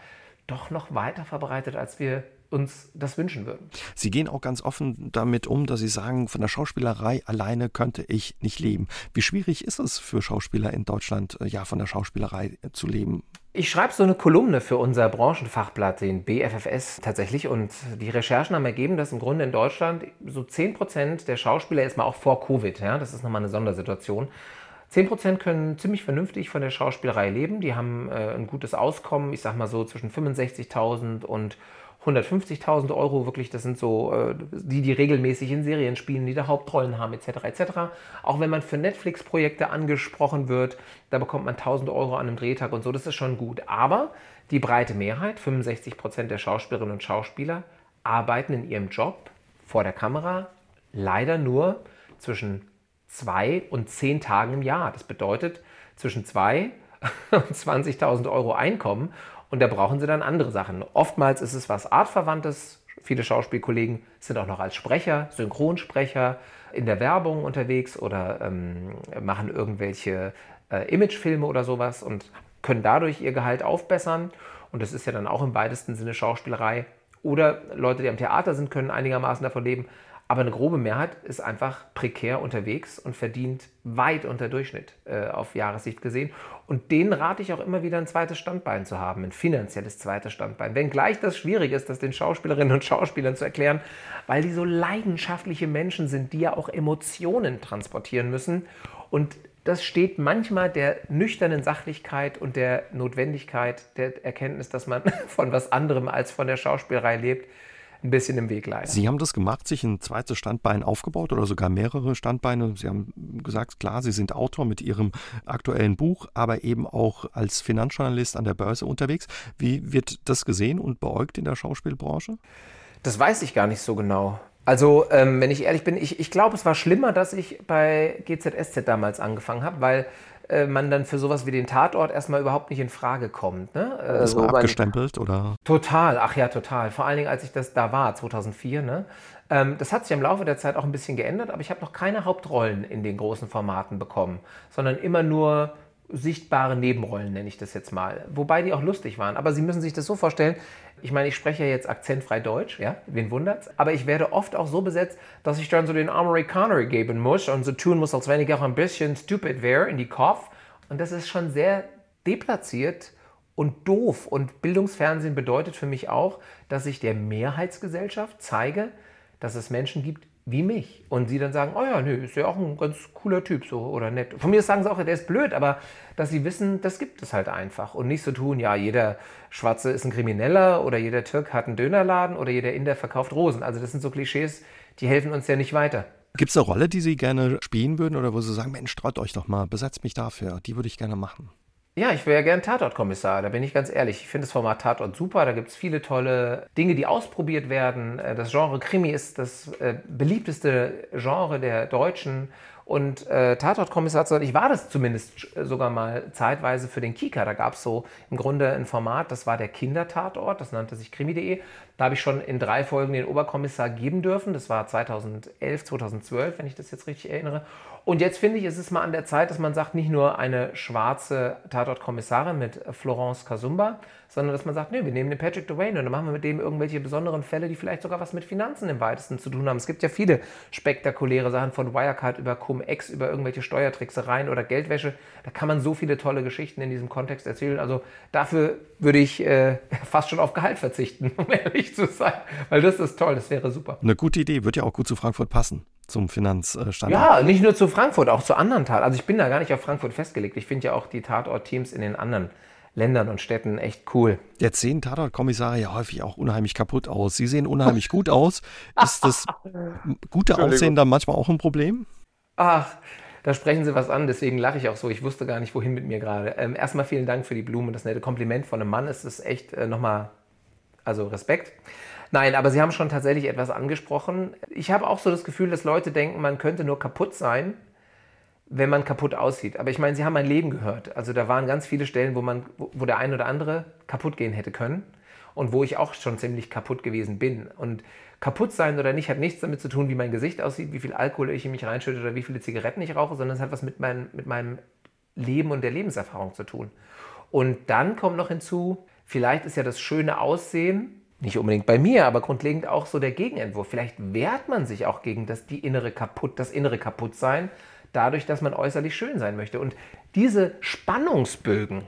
doch noch weiter verbreitet, als wir uns das wünschen würden. Sie gehen auch ganz offen damit um, dass Sie sagen, von der Schauspielerei alleine könnte ich nicht leben. Wie schwierig ist es für Schauspieler in Deutschland, äh, ja, von der Schauspielerei zu leben? Ich schreibe so eine Kolumne für unser Branchenfachblatt, den BFFS tatsächlich. Und die Recherchen haben ergeben, dass im Grunde in Deutschland so 10 Prozent der Schauspieler, erstmal auch vor Covid, ja, das ist nochmal eine Sondersituation, 10% können ziemlich vernünftig von der Schauspielerei leben. Die haben äh, ein gutes Auskommen, ich sag mal so zwischen 65.000 und 150.000 Euro. Wirklich, das sind so äh, die, die regelmäßig in Serien spielen, die da Hauptrollen haben, etc. etc. Auch wenn man für Netflix-Projekte angesprochen wird, da bekommt man 1.000 Euro an einem Drehtag und so, das ist schon gut. Aber die breite Mehrheit, 65% der Schauspielerinnen und Schauspieler, arbeiten in ihrem Job vor der Kamera leider nur zwischen zwei und zehn Tagen im Jahr. Das bedeutet zwischen zwei und 20.000 Euro Einkommen und da brauchen sie dann andere Sachen. Oftmals ist es was Artverwandtes. Viele Schauspielkollegen sind auch noch als Sprecher, Synchronsprecher in der Werbung unterwegs oder ähm, machen irgendwelche äh, Imagefilme oder sowas und können dadurch ihr Gehalt aufbessern. Und das ist ja dann auch im weitesten Sinne Schauspielerei. Oder Leute, die am Theater sind, können einigermaßen davon leben. Aber eine grobe Mehrheit ist einfach prekär unterwegs und verdient weit unter Durchschnitt äh, auf Jahressicht gesehen. Und denen rate ich auch immer wieder ein zweites Standbein zu haben, ein finanzielles zweites Standbein. Wenngleich das schwierig ist, das den Schauspielerinnen und Schauspielern zu erklären, weil die so leidenschaftliche Menschen sind, die ja auch Emotionen transportieren müssen. Und das steht manchmal der nüchternen Sachlichkeit und der Notwendigkeit der Erkenntnis, dass man von was anderem als von der Schauspielerei lebt, ein bisschen im Weg leider. Sie haben das gemacht, sich ein zweites Standbein aufgebaut oder sogar mehrere Standbeine. Sie haben gesagt, klar, Sie sind Autor mit Ihrem aktuellen Buch, aber eben auch als Finanzjournalist an der Börse unterwegs. Wie wird das gesehen und beäugt in der Schauspielbranche? Das weiß ich gar nicht so genau. Also, ähm, wenn ich ehrlich bin, ich, ich glaube, es war schlimmer, dass ich bei GZSZ damals angefangen habe, weil man dann für sowas wie den Tatort erstmal überhaupt nicht in Frage kommt. Ne? Äh, das war abgestempelt, oder? Total, ach ja, total. Vor allen Dingen, als ich das da war, 2004. Ne? Ähm, das hat sich im Laufe der Zeit auch ein bisschen geändert, aber ich habe noch keine Hauptrollen in den großen Formaten bekommen, sondern immer nur sichtbare Nebenrollen, nenne ich das jetzt mal. Wobei die auch lustig waren. Aber Sie müssen sich das so vorstellen, ich meine, ich spreche ja jetzt akzentfrei Deutsch, ja, wen wundert's? Aber ich werde oft auch so besetzt, dass ich dann so den Amerikaner geben muss und so tun muss, als wenn ich auch ein bisschen stupid wäre in die Kopf. Und das ist schon sehr deplatziert und doof. Und Bildungsfernsehen bedeutet für mich auch, dass ich der Mehrheitsgesellschaft zeige, dass es Menschen gibt, wie mich. Und sie dann sagen, oh ja, nö, ist ja auch ein ganz cooler Typ so oder nett. Von mir sagen sie auch, der ist blöd, aber dass sie wissen, das gibt es halt einfach. Und nicht so tun, ja, jeder Schwarze ist ein Krimineller oder jeder Türk hat einen Dönerladen oder jeder Inder verkauft Rosen. Also das sind so Klischees, die helfen uns ja nicht weiter. Gibt es eine Rolle, die Sie gerne spielen würden oder wo Sie sagen, Mensch, traut euch doch mal, besetzt mich dafür, die würde ich gerne machen? Ja, ich wäre ja gern Tatortkommissar, da bin ich ganz ehrlich. Ich finde das Format Tatort super, da gibt es viele tolle Dinge, die ausprobiert werden. Äh, das Genre Krimi ist das äh, beliebteste Genre der Deutschen und äh, Tatortkommissar, ich war das zumindest sogar mal zeitweise für den Kika. Da gab es so im Grunde ein Format, das war der Kindertatort, das nannte sich krimi.de. Da habe ich schon in drei Folgen den Oberkommissar geben dürfen. Das war 2011, 2012, wenn ich das jetzt richtig erinnere. Und jetzt finde ich, ist es mal an der Zeit, dass man sagt, nicht nur eine schwarze Tatortkommissarin mit Florence Kasumba, sondern dass man sagt, nee, wir nehmen den Patrick Dwayne und dann machen wir mit dem irgendwelche besonderen Fälle, die vielleicht sogar was mit Finanzen im weitesten zu tun haben. Es gibt ja viele spektakuläre Sachen von Wirecard über Cum-Ex, über irgendwelche Steuertricksereien oder Geldwäsche. Da kann man so viele tolle Geschichten in diesem Kontext erzählen. Also dafür würde ich äh, fast schon auf Gehalt verzichten, um ehrlich zu sein, weil das ist toll, das wäre super. Eine gute Idee, wird ja auch gut zu Frankfurt passen zum Finanzstandard. Ja, nicht nur zu Frankfurt, auch zu anderen Taten. Also ich bin da gar nicht auf Frankfurt festgelegt. Ich finde ja auch die Tatort-Teams in den anderen Ländern und Städten echt cool. Jetzt sehen Tatortkommissare ja häufig auch unheimlich kaputt aus. Sie sehen unheimlich gut aus. Ist das gute Aussehen dann manchmal auch ein Problem? Ach, da sprechen Sie was an, deswegen lache ich auch so. Ich wusste gar nicht, wohin mit mir gerade. Ähm, erstmal vielen Dank für die Blumen und das nette Kompliment von einem Mann. Es ist echt äh, nochmal, also Respekt. Nein, aber Sie haben schon tatsächlich etwas angesprochen. Ich habe auch so das Gefühl, dass Leute denken, man könnte nur kaputt sein wenn man kaputt aussieht. Aber ich meine, Sie haben mein Leben gehört. Also da waren ganz viele Stellen, wo, man, wo der ein oder andere kaputt gehen hätte können und wo ich auch schon ziemlich kaputt gewesen bin. Und kaputt sein oder nicht hat nichts damit zu tun, wie mein Gesicht aussieht, wie viel Alkohol ich in mich reinschütte oder wie viele Zigaretten ich rauche, sondern es hat was mit, mein, mit meinem Leben und der Lebenserfahrung zu tun. Und dann kommt noch hinzu, vielleicht ist ja das schöne Aussehen, nicht unbedingt bei mir, aber grundlegend auch so der Gegenentwurf. Vielleicht wehrt man sich auch gegen das, die innere kaputt, das innere Kaputtsein dadurch, dass man äußerlich schön sein möchte. Und diese Spannungsbögen,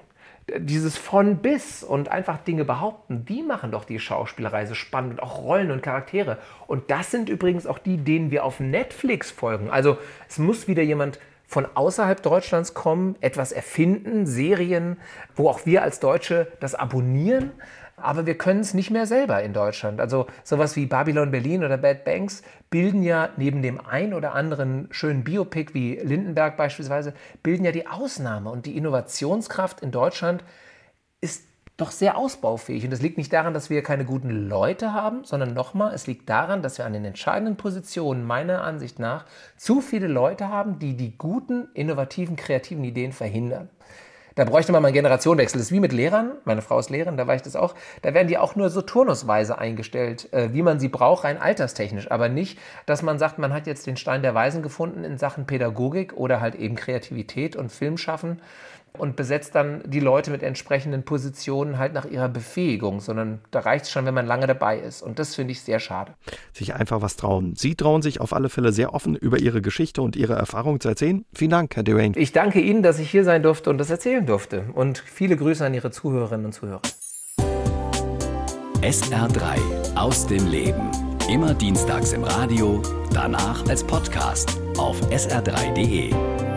dieses von bis und einfach Dinge behaupten, die machen doch die Schauspielerei so spannend und auch Rollen und Charaktere. Und das sind übrigens auch die, denen wir auf Netflix folgen. Also es muss wieder jemand von außerhalb Deutschlands kommen, etwas erfinden, Serien, wo auch wir als Deutsche das abonnieren aber wir können es nicht mehr selber in Deutschland. Also sowas wie Babylon Berlin oder Bad Banks bilden ja neben dem ein oder anderen schönen Biopic wie Lindenberg beispielsweise, bilden ja die Ausnahme. Und die Innovationskraft in Deutschland ist doch sehr ausbaufähig. Und das liegt nicht daran, dass wir keine guten Leute haben, sondern nochmal, es liegt daran, dass wir an den entscheidenden Positionen meiner Ansicht nach zu viele Leute haben, die die guten, innovativen, kreativen Ideen verhindern. Da bräuchte man mal einen Generationenwechsel. Das ist wie mit Lehrern. Meine Frau ist Lehrerin, da war ich das auch. Da werden die auch nur so turnusweise eingestellt, äh, wie man sie braucht, rein alterstechnisch. Aber nicht, dass man sagt, man hat jetzt den Stein der Weisen gefunden in Sachen Pädagogik oder halt eben Kreativität und Filmschaffen und besetzt dann die Leute mit entsprechenden Positionen halt nach ihrer Befähigung, sondern da reicht es schon, wenn man lange dabei ist. Und das finde ich sehr schade. Sich einfach was trauen. Sie trauen sich auf alle Fälle sehr offen über Ihre Geschichte und Ihre Erfahrung zu erzählen. Vielen Dank, Herr Dewayne. Ich danke Ihnen, dass ich hier sein durfte und das erzählen durfte. Und viele Grüße an Ihre Zuhörerinnen und Zuhörer. SR3 aus dem Leben. Immer dienstags im Radio, danach als Podcast auf sr3.de.